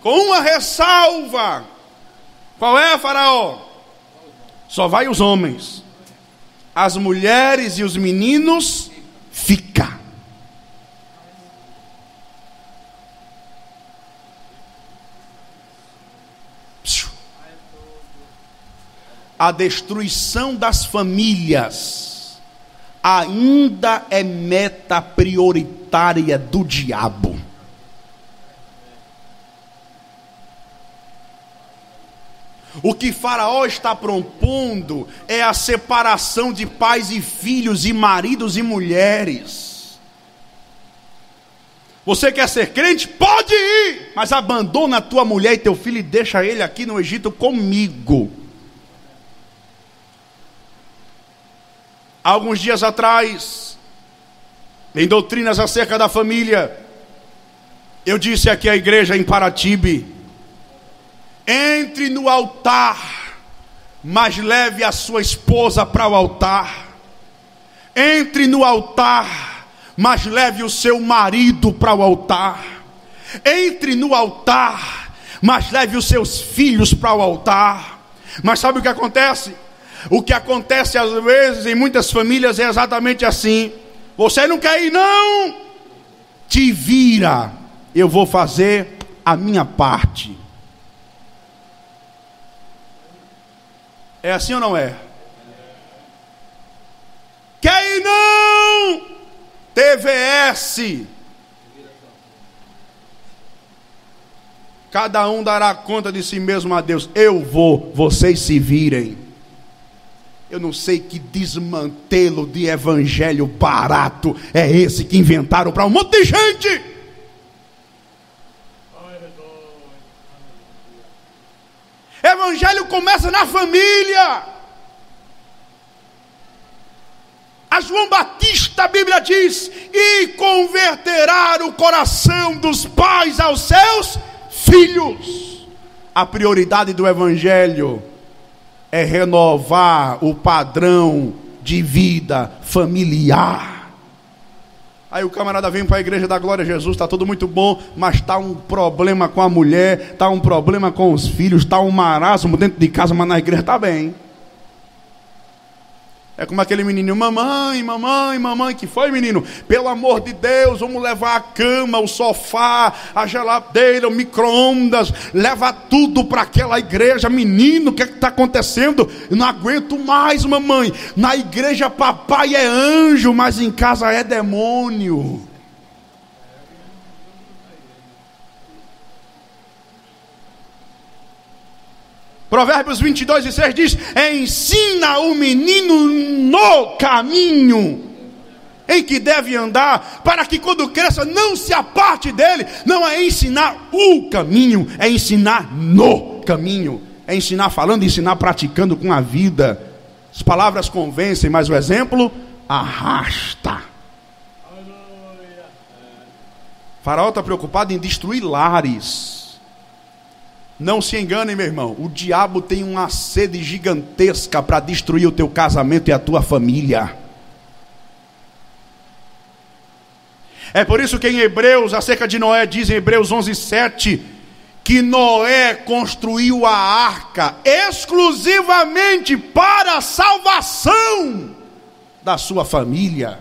Com uma ressalva. Qual é, Faraó? Só vai os homens. As mulheres e os meninos fica. A destruição das famílias ainda é meta prioritária do diabo. O que Faraó está propondo é a separação de pais e filhos, e maridos e mulheres. Você quer ser crente? Pode ir, mas abandona a tua mulher e teu filho e deixa ele aqui no Egito comigo. Alguns dias atrás, em doutrinas acerca da família, eu disse aqui à igreja em Paratibe, entre no altar, mas leve a sua esposa para o altar. Entre no altar, mas leve o seu marido para o altar. Entre no altar, mas leve os seus filhos para o altar. Mas sabe o que acontece? O que acontece às vezes em muitas famílias é exatamente assim: você não quer ir, não? Te vira, eu vou fazer a minha parte. É assim ou não é? Quem não? TVS. Cada um dará conta de si mesmo a Deus. Eu vou, vocês se virem. Eu não sei que desmantelo de evangelho barato é esse que inventaram para um monte de gente. Evangelho começa na família. A João Batista, a Bíblia diz: e converterá o coração dos pais aos seus filhos. A prioridade do Evangelho é renovar o padrão de vida familiar. Aí o camarada vem para a igreja da glória a Jesus, está tudo muito bom, mas está um problema com a mulher, está um problema com os filhos, está um marasmo dentro de casa, mas na igreja está bem. É como aquele menino, mamãe, mamãe, mamãe, que foi menino? Pelo amor de Deus, vamos levar a cama, o sofá, a geladeira, o micro-ondas, leva tudo para aquela igreja. Menino, o que é está acontecendo? Eu não aguento mais, mamãe. Na igreja papai é anjo, mas em casa é demônio. Provérbios 22 e 6 diz: Ensina o menino no caminho em que deve andar, para que quando cresça não se aparte dele. Não é ensinar o caminho, é ensinar no caminho. É ensinar falando, ensinar praticando com a vida. As palavras convencem, mas o exemplo arrasta. O faraó está preocupado em destruir lares não se engane, meu irmão. O diabo tem uma sede gigantesca para destruir o teu casamento e a tua família. É por isso que em Hebreus, acerca de Noé, diz em Hebreus 11, 7, que Noé construiu a arca exclusivamente para a salvação da sua família.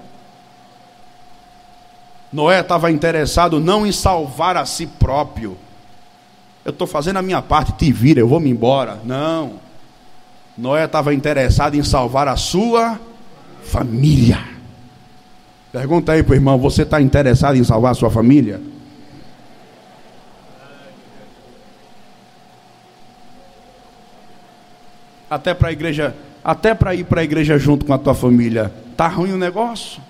Noé estava interessado não em salvar a si próprio, eu estou fazendo a minha parte, te vira, eu vou me embora. Não. Noé estava interessado em salvar a sua família. Pergunta aí para o irmão: você está interessado em salvar a sua família? Até para a igreja, até para ir para a igreja junto com a tua família, tá ruim o negócio?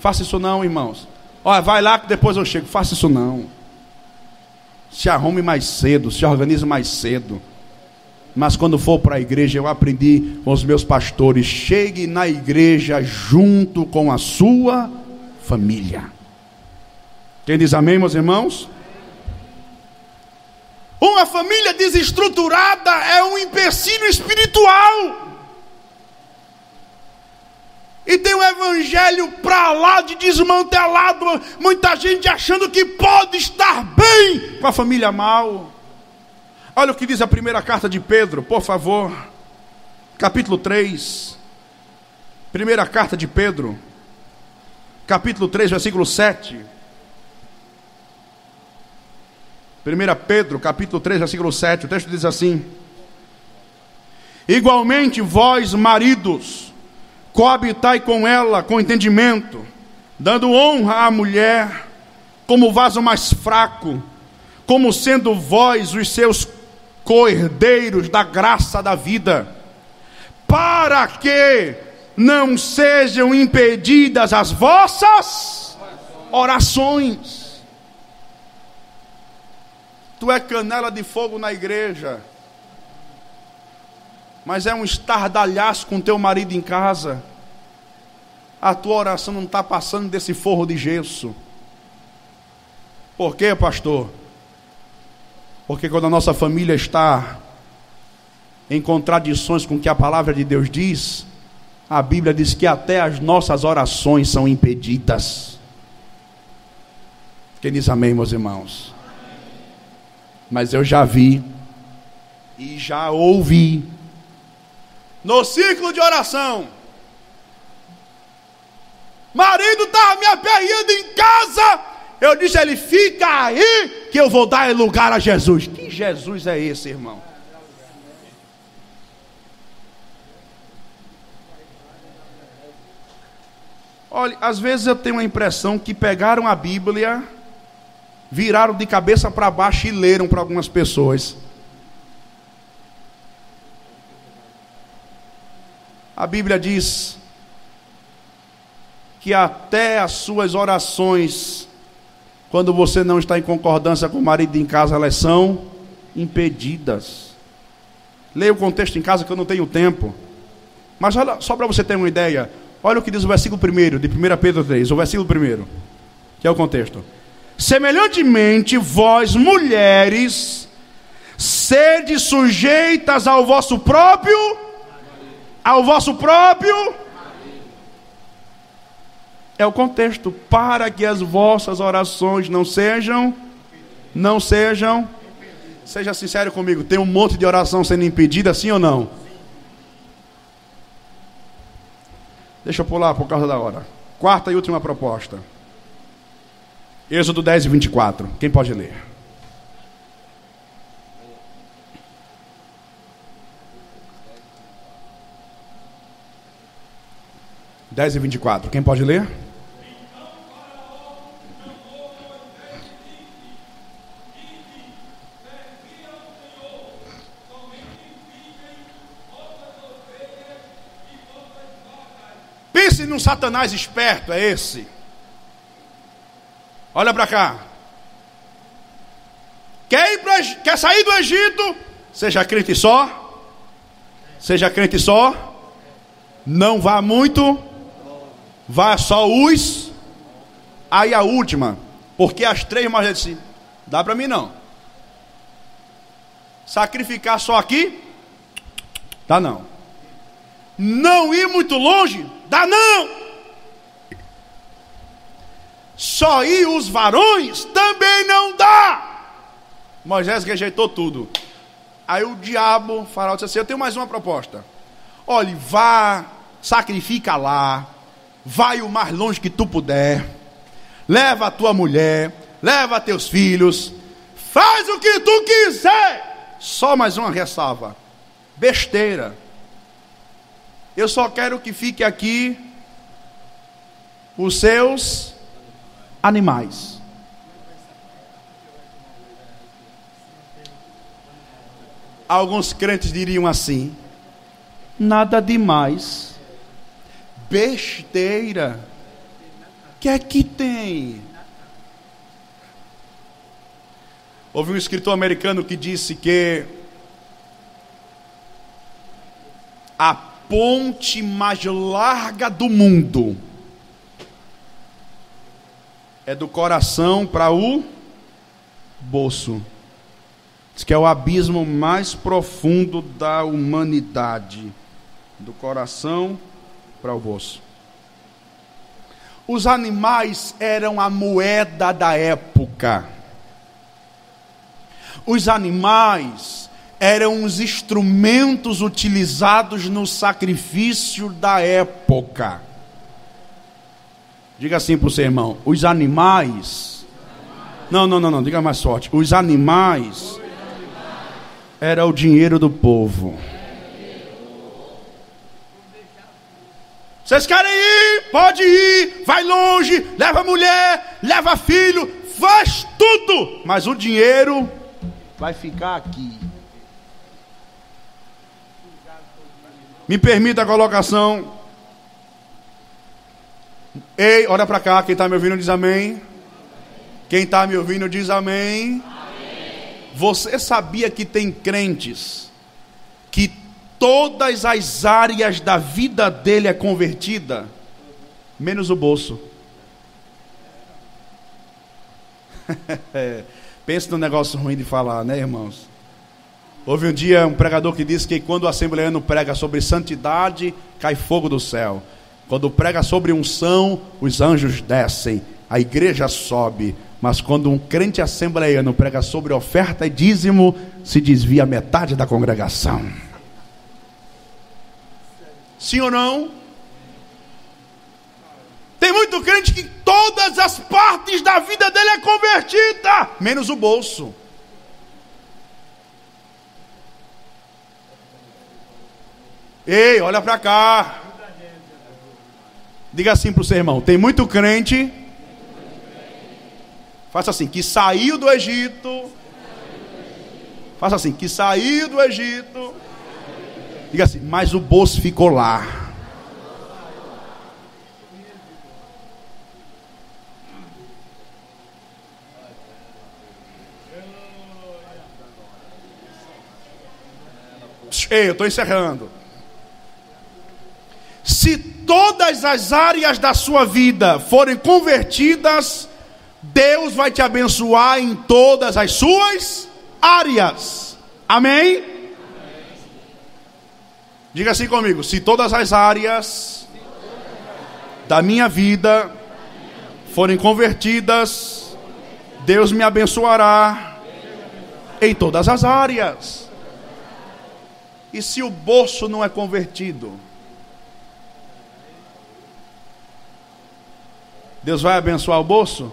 Faça isso não, irmãos. Olha, vai lá que depois eu chego. Faça isso não se arrume mais cedo, se organize mais cedo. Mas quando for para a igreja, eu aprendi com os meus pastores: chegue na igreja junto com a sua família. Quem diz amém, meus irmãos? Uma família desestruturada é um empecilho espiritual. E tem um evangelho para lá de desmantelado, muita gente achando que pode estar bem com a família mal. Olha o que diz a primeira carta de Pedro, por favor. Capítulo 3. Primeira carta de Pedro. Capítulo 3, versículo 7. 1 Pedro, capítulo 3, versículo 7. O texto diz assim: Igualmente vós, maridos, coabitai com ela com entendimento, dando honra à mulher como vaso mais fraco, como sendo vós os seus coerdeiros da graça da vida, para que não sejam impedidas as vossas orações. Tu é canela de fogo na igreja mas é um estardalhaço com teu marido em casa, a tua oração não está passando desse forro de gesso. Por quê, pastor? Porque quando a nossa família está em contradições com o que a palavra de Deus diz, a Bíblia diz que até as nossas orações são impedidas. Quem diz amém, meus irmãos? Mas eu já vi e já ouvi no ciclo de oração. Marido estava me aperreando em casa. Eu disse a ele: fica aí, que eu vou dar lugar a Jesus. Que Jesus é esse, irmão? Olha, às vezes eu tenho a impressão que pegaram a Bíblia, viraram de cabeça para baixo e leram para algumas pessoas. A Bíblia diz que até as suas orações, quando você não está em concordância com o marido em casa, elas são impedidas. Leia o contexto em casa que eu não tenho tempo. Mas olha, só para você ter uma ideia, olha o que diz o versículo 1 de 1 Pedro 3, o versículo 1, que é o contexto. Semelhantemente, vós mulheres, sede sujeitas ao vosso próprio, ao vosso próprio. É o contexto para que as vossas orações não sejam, não sejam. Seja sincero comigo, tem um monte de oração sendo impedida, sim ou não? Deixa eu pular por causa da hora. Quarta e última proposta. Êxodo 10 e 24. Quem pode ler? Dez e vinte e quatro. Quem pode ler? Pense num Satanás esperto, é esse. Olha para cá. Quer, ir pra, quer sair do Egito? Seja crente só. Seja crente só. Não vá muito. Vá só os. Aí a última. Porque as três irmãs disse: dá para mim não. Sacrificar só aqui? Dá não. Não ir muito longe? Dá não. Só ir os varões também não dá. Moisés rejeitou tudo. Aí o diabo, o faraó, disse assim: Eu tenho mais uma proposta. Olhe, vá, sacrifica lá, vai o mais longe que tu puder, leva a tua mulher, leva teus filhos, faz o que tu quiser. Só mais uma ressalva: besteira. Eu só quero que fique aqui os seus animais. Alguns crentes diriam assim: nada demais, besteira. O que é que tem? Houve um escritor americano que disse que a ponte mais larga do mundo é do coração para o bolso. Diz que é o abismo mais profundo da humanidade, do coração para o bolso. Os animais eram a moeda da época. Os animais eram os instrumentos utilizados no sacrifício da época. Diga assim para o seu irmão: os animais. Não, não, não, não, diga mais forte. Os animais era o dinheiro do povo. Vocês querem ir? Pode ir, vai longe, leva mulher, leva filho, faz tudo, mas o dinheiro vai ficar aqui. Me permita a colocação Ei, olha para cá, quem está me ouvindo diz amém. Quem está me ouvindo diz amém. amém. Você sabia que tem crentes que todas as áreas da vida dele é convertida, menos o bolso. Pensa num negócio ruim de falar, né, irmãos? Houve um dia um pregador que disse que quando o assembleano prega sobre santidade, cai fogo do céu. Quando prega sobre unção, os anjos descem, a igreja sobe. Mas quando um crente assembleiano prega sobre oferta e dízimo, se desvia metade da congregação. Sim ou não? Tem muito crente que todas as partes da vida dele é convertida, menos o bolso. Ei, olha para cá. Diga assim para o seu irmão: tem muito crente. Faça assim: que saiu do Egito. Faça assim: que saiu do Egito. Diga assim, mas o bolso ficou lá. Ei, eu estou encerrando. Se todas as áreas da sua vida forem convertidas, Deus vai te abençoar em todas as suas áreas. Amém? Diga assim comigo: se todas as áreas da minha vida forem convertidas, Deus me abençoará em todas as áreas. E se o bolso não é convertido? Deus vai abençoar o bolso?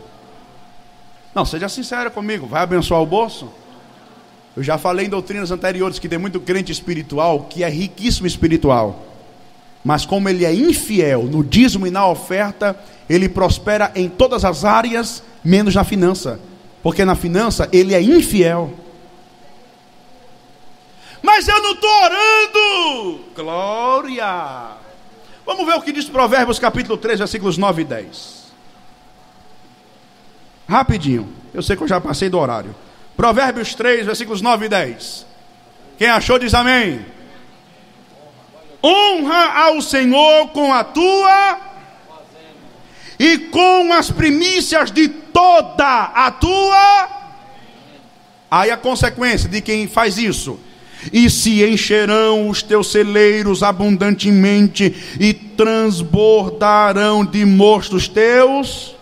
Não, seja sincero comigo, vai abençoar o bolso? Eu já falei em doutrinas anteriores que tem muito crente espiritual que é riquíssimo espiritual, mas como ele é infiel no dízimo e na oferta, ele prospera em todas as áreas, menos na finança, porque na finança ele é infiel. Mas eu não estou orando. Glória. Vamos ver o que diz Provérbios capítulo 3, versículos 9 e 10. Rapidinho. Eu sei que eu já passei do horário. Provérbios 3, versículos 9 e 10. Quem achou diz amém. Honra ao Senhor com a tua e com as primícias de toda a tua. Aí a consequência de quem faz isso e se encherão os teus celeiros abundantemente, e transbordarão de mostos teus.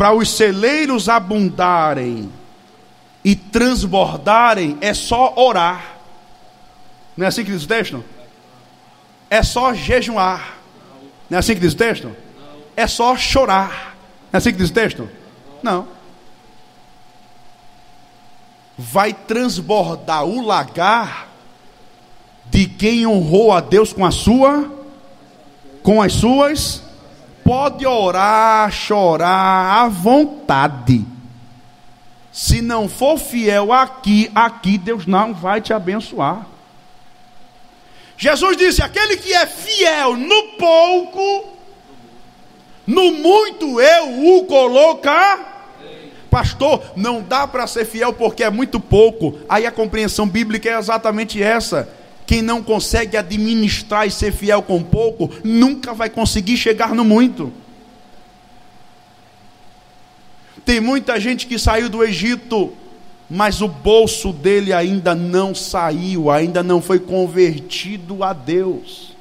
Para os celeiros abundarem e transbordarem, é só orar. Não é assim que diz o texto? É só jejuar. Não é assim que diz o texto? É só chorar. Não é assim que diz o texto? Não. Vai transbordar o lagar de quem honrou a Deus com a sua, com as suas. Pode orar, chorar à vontade. Se não for fiel aqui, aqui Deus não vai te abençoar. Jesus disse: aquele que é fiel no pouco, no muito eu o colocar Pastor, não dá para ser fiel porque é muito pouco. Aí a compreensão bíblica é exatamente essa. Quem não consegue administrar e ser fiel com pouco, nunca vai conseguir chegar no muito. Tem muita gente que saiu do Egito, mas o bolso dele ainda não saiu, ainda não foi convertido a Deus.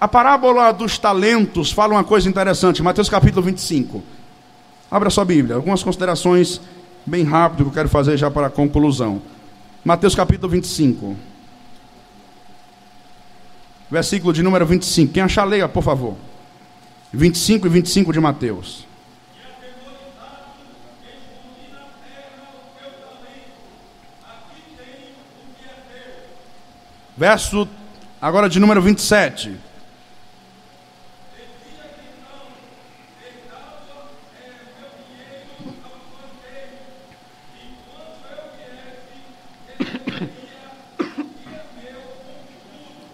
A parábola dos talentos fala uma coisa interessante, Mateus capítulo 25. Abra sua Bíblia, algumas considerações bem rápido que eu quero fazer já para a conclusão. Mateus capítulo 25. Versículo de número 25. Quem achar, leia, por favor. 25 e 25 de Mateus. Verso agora de número 27.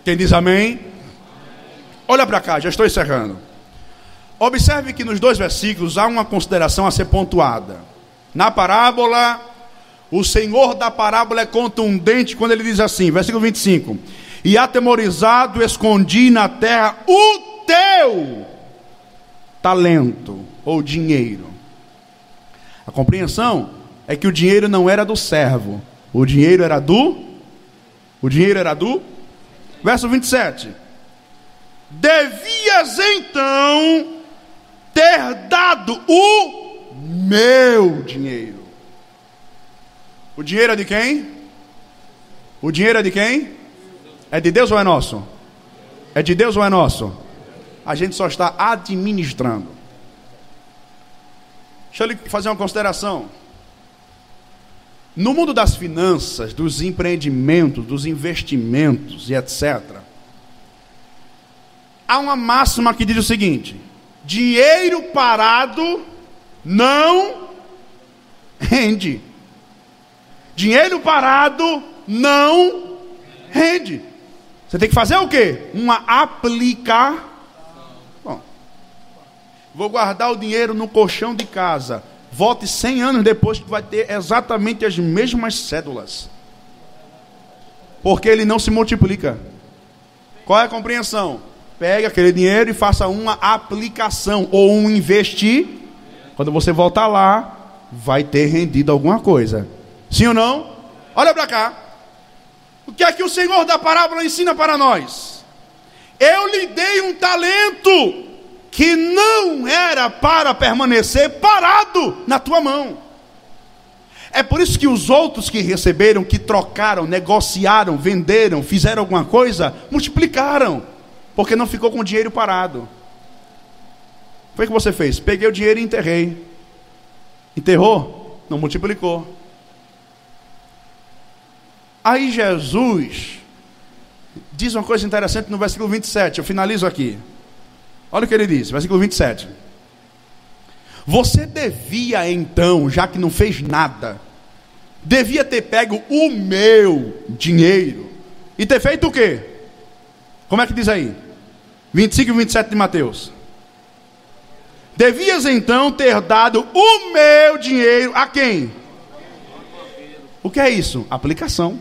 Quem diz amém? Olha para cá, já estou encerrando. Observe que nos dois versículos há uma consideração a ser pontuada. Na parábola, o Senhor da parábola é contundente quando ele diz assim, versículo 25: E atemorizado escondi na terra o teu talento ou dinheiro. A compreensão é que o dinheiro não era do servo, o dinheiro era do o dinheiro era do Verso 27. Devias então ter dado o meu dinheiro. O dinheiro é de quem? O dinheiro é de quem? É de Deus ou é nosso? É de Deus ou é nosso? A gente só está administrando. Deixa eu lhe fazer uma consideração. No mundo das finanças, dos empreendimentos, dos investimentos e etc., há uma máxima que diz o seguinte: dinheiro parado não rende. Dinheiro parado não rende. Você tem que fazer o quê? Uma aplicar. Bom, vou guardar o dinheiro no colchão de casa. Volte 100 anos depois que vai ter exatamente as mesmas cédulas. Porque ele não se multiplica. Qual é a compreensão? Pegue aquele dinheiro e faça uma aplicação ou um investir. Quando você voltar lá, vai ter rendido alguma coisa. Sim ou não? Olha para cá. O que é que o Senhor da parábola ensina para nós? Eu lhe dei um talento que não era para permanecer parado na tua mão. É por isso que os outros que receberam, que trocaram, negociaram, venderam, fizeram alguma coisa, multiplicaram, porque não ficou com o dinheiro parado. Foi o que você fez? Peguei o dinheiro e enterrei. Enterrou? Não multiplicou. Aí Jesus diz uma coisa interessante no versículo 27, eu finalizo aqui. Olha o que ele diz, versículo 27. Você devia então, já que não fez nada, devia ter pego o meu dinheiro e ter feito o quê? Como é que diz aí? 25 e 27 de Mateus. Devias então ter dado o meu dinheiro a quem? O que é isso? Aplicação.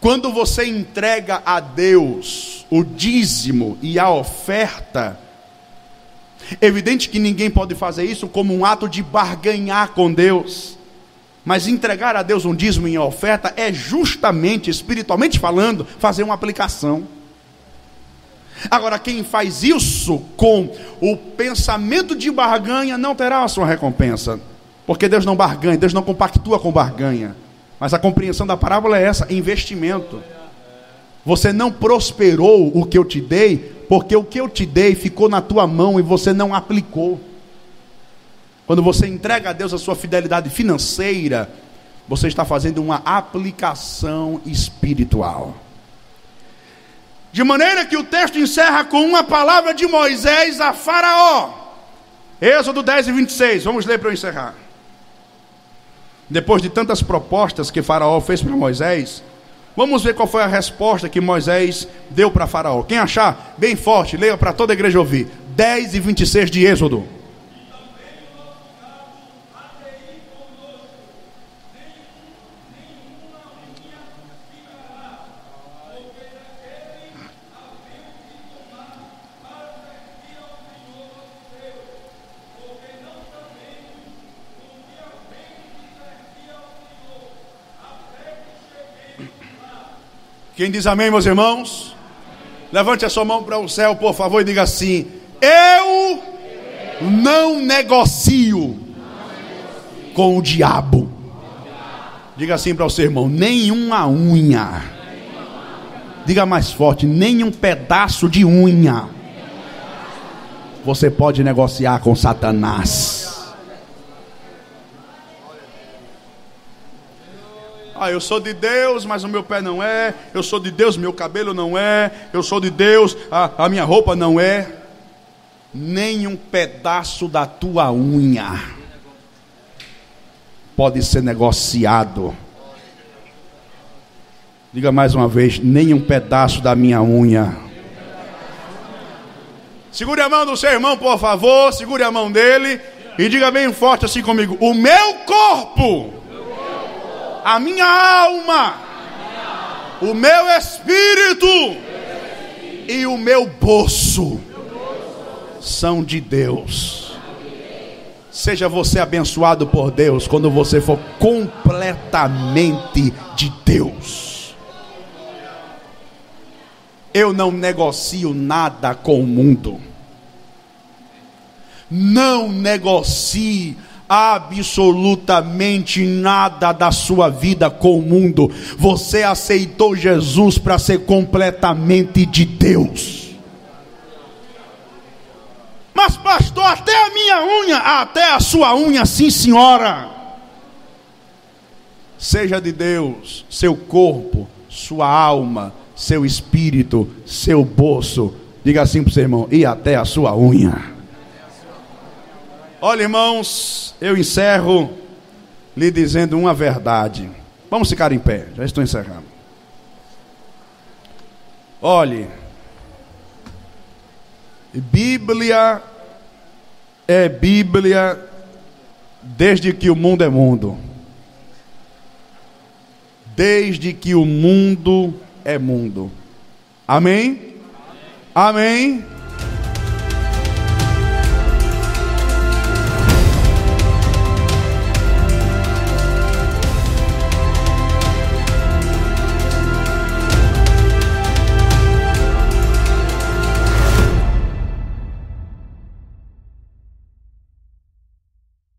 Quando você entrega a Deus o dízimo e a oferta, evidente que ninguém pode fazer isso como um ato de barganhar com Deus. Mas entregar a Deus um dízimo e oferta é justamente, espiritualmente falando, fazer uma aplicação. Agora, quem faz isso com o pensamento de barganha não terá a sua recompensa, porque Deus não barganha, Deus não compactua com barganha. Mas a compreensão da parábola é essa: investimento. Você não prosperou o que eu te dei, porque o que eu te dei ficou na tua mão e você não aplicou. Quando você entrega a Deus a sua fidelidade financeira, você está fazendo uma aplicação espiritual. De maneira que o texto encerra com uma palavra de Moisés a Faraó. Êxodo 10 e 26. Vamos ler para eu encerrar. Depois de tantas propostas que Faraó fez para Moisés, vamos ver qual foi a resposta que Moisés deu para Faraó. Quem achar, bem forte, leia para toda a igreja ouvir. 10 e 26 de Êxodo. Quem diz amém, meus irmãos? Levante a sua mão para o céu, por favor, e diga assim: Eu não negocio com o diabo. Diga assim para o seu irmão: nenhuma unha. Diga mais forte: nenhum pedaço de unha. Você pode negociar com Satanás. Ah, eu sou de Deus, mas o meu pé não é. Eu sou de Deus, meu cabelo não é. Eu sou de Deus, a, a minha roupa não é. Nem um pedaço da tua unha pode ser negociado. Diga mais uma vez: nem um pedaço da minha unha. Segure a mão do seu irmão, por favor. Segure a mão dele. E diga bem forte assim comigo: O meu corpo a minha alma, o meu espírito e o meu bolso são de Deus. Seja você abençoado por Deus quando você for completamente de Deus. Eu não negocio nada com o mundo. Não negocie absolutamente nada da sua vida com o mundo. Você aceitou Jesus para ser completamente de Deus. Mas, pastor, até a minha unha, até a sua unha, sim, senhora. Seja de Deus, seu corpo, sua alma, seu espírito, seu bolso. Diga assim para o seu irmão: e até a sua unha. Olha, irmãos, eu encerro lhe dizendo uma verdade. Vamos ficar em pé, já estou encerrando. Bíblia é Bíblia desde que o mundo é mundo. Desde que o mundo é mundo. Amém? Amém. Amém.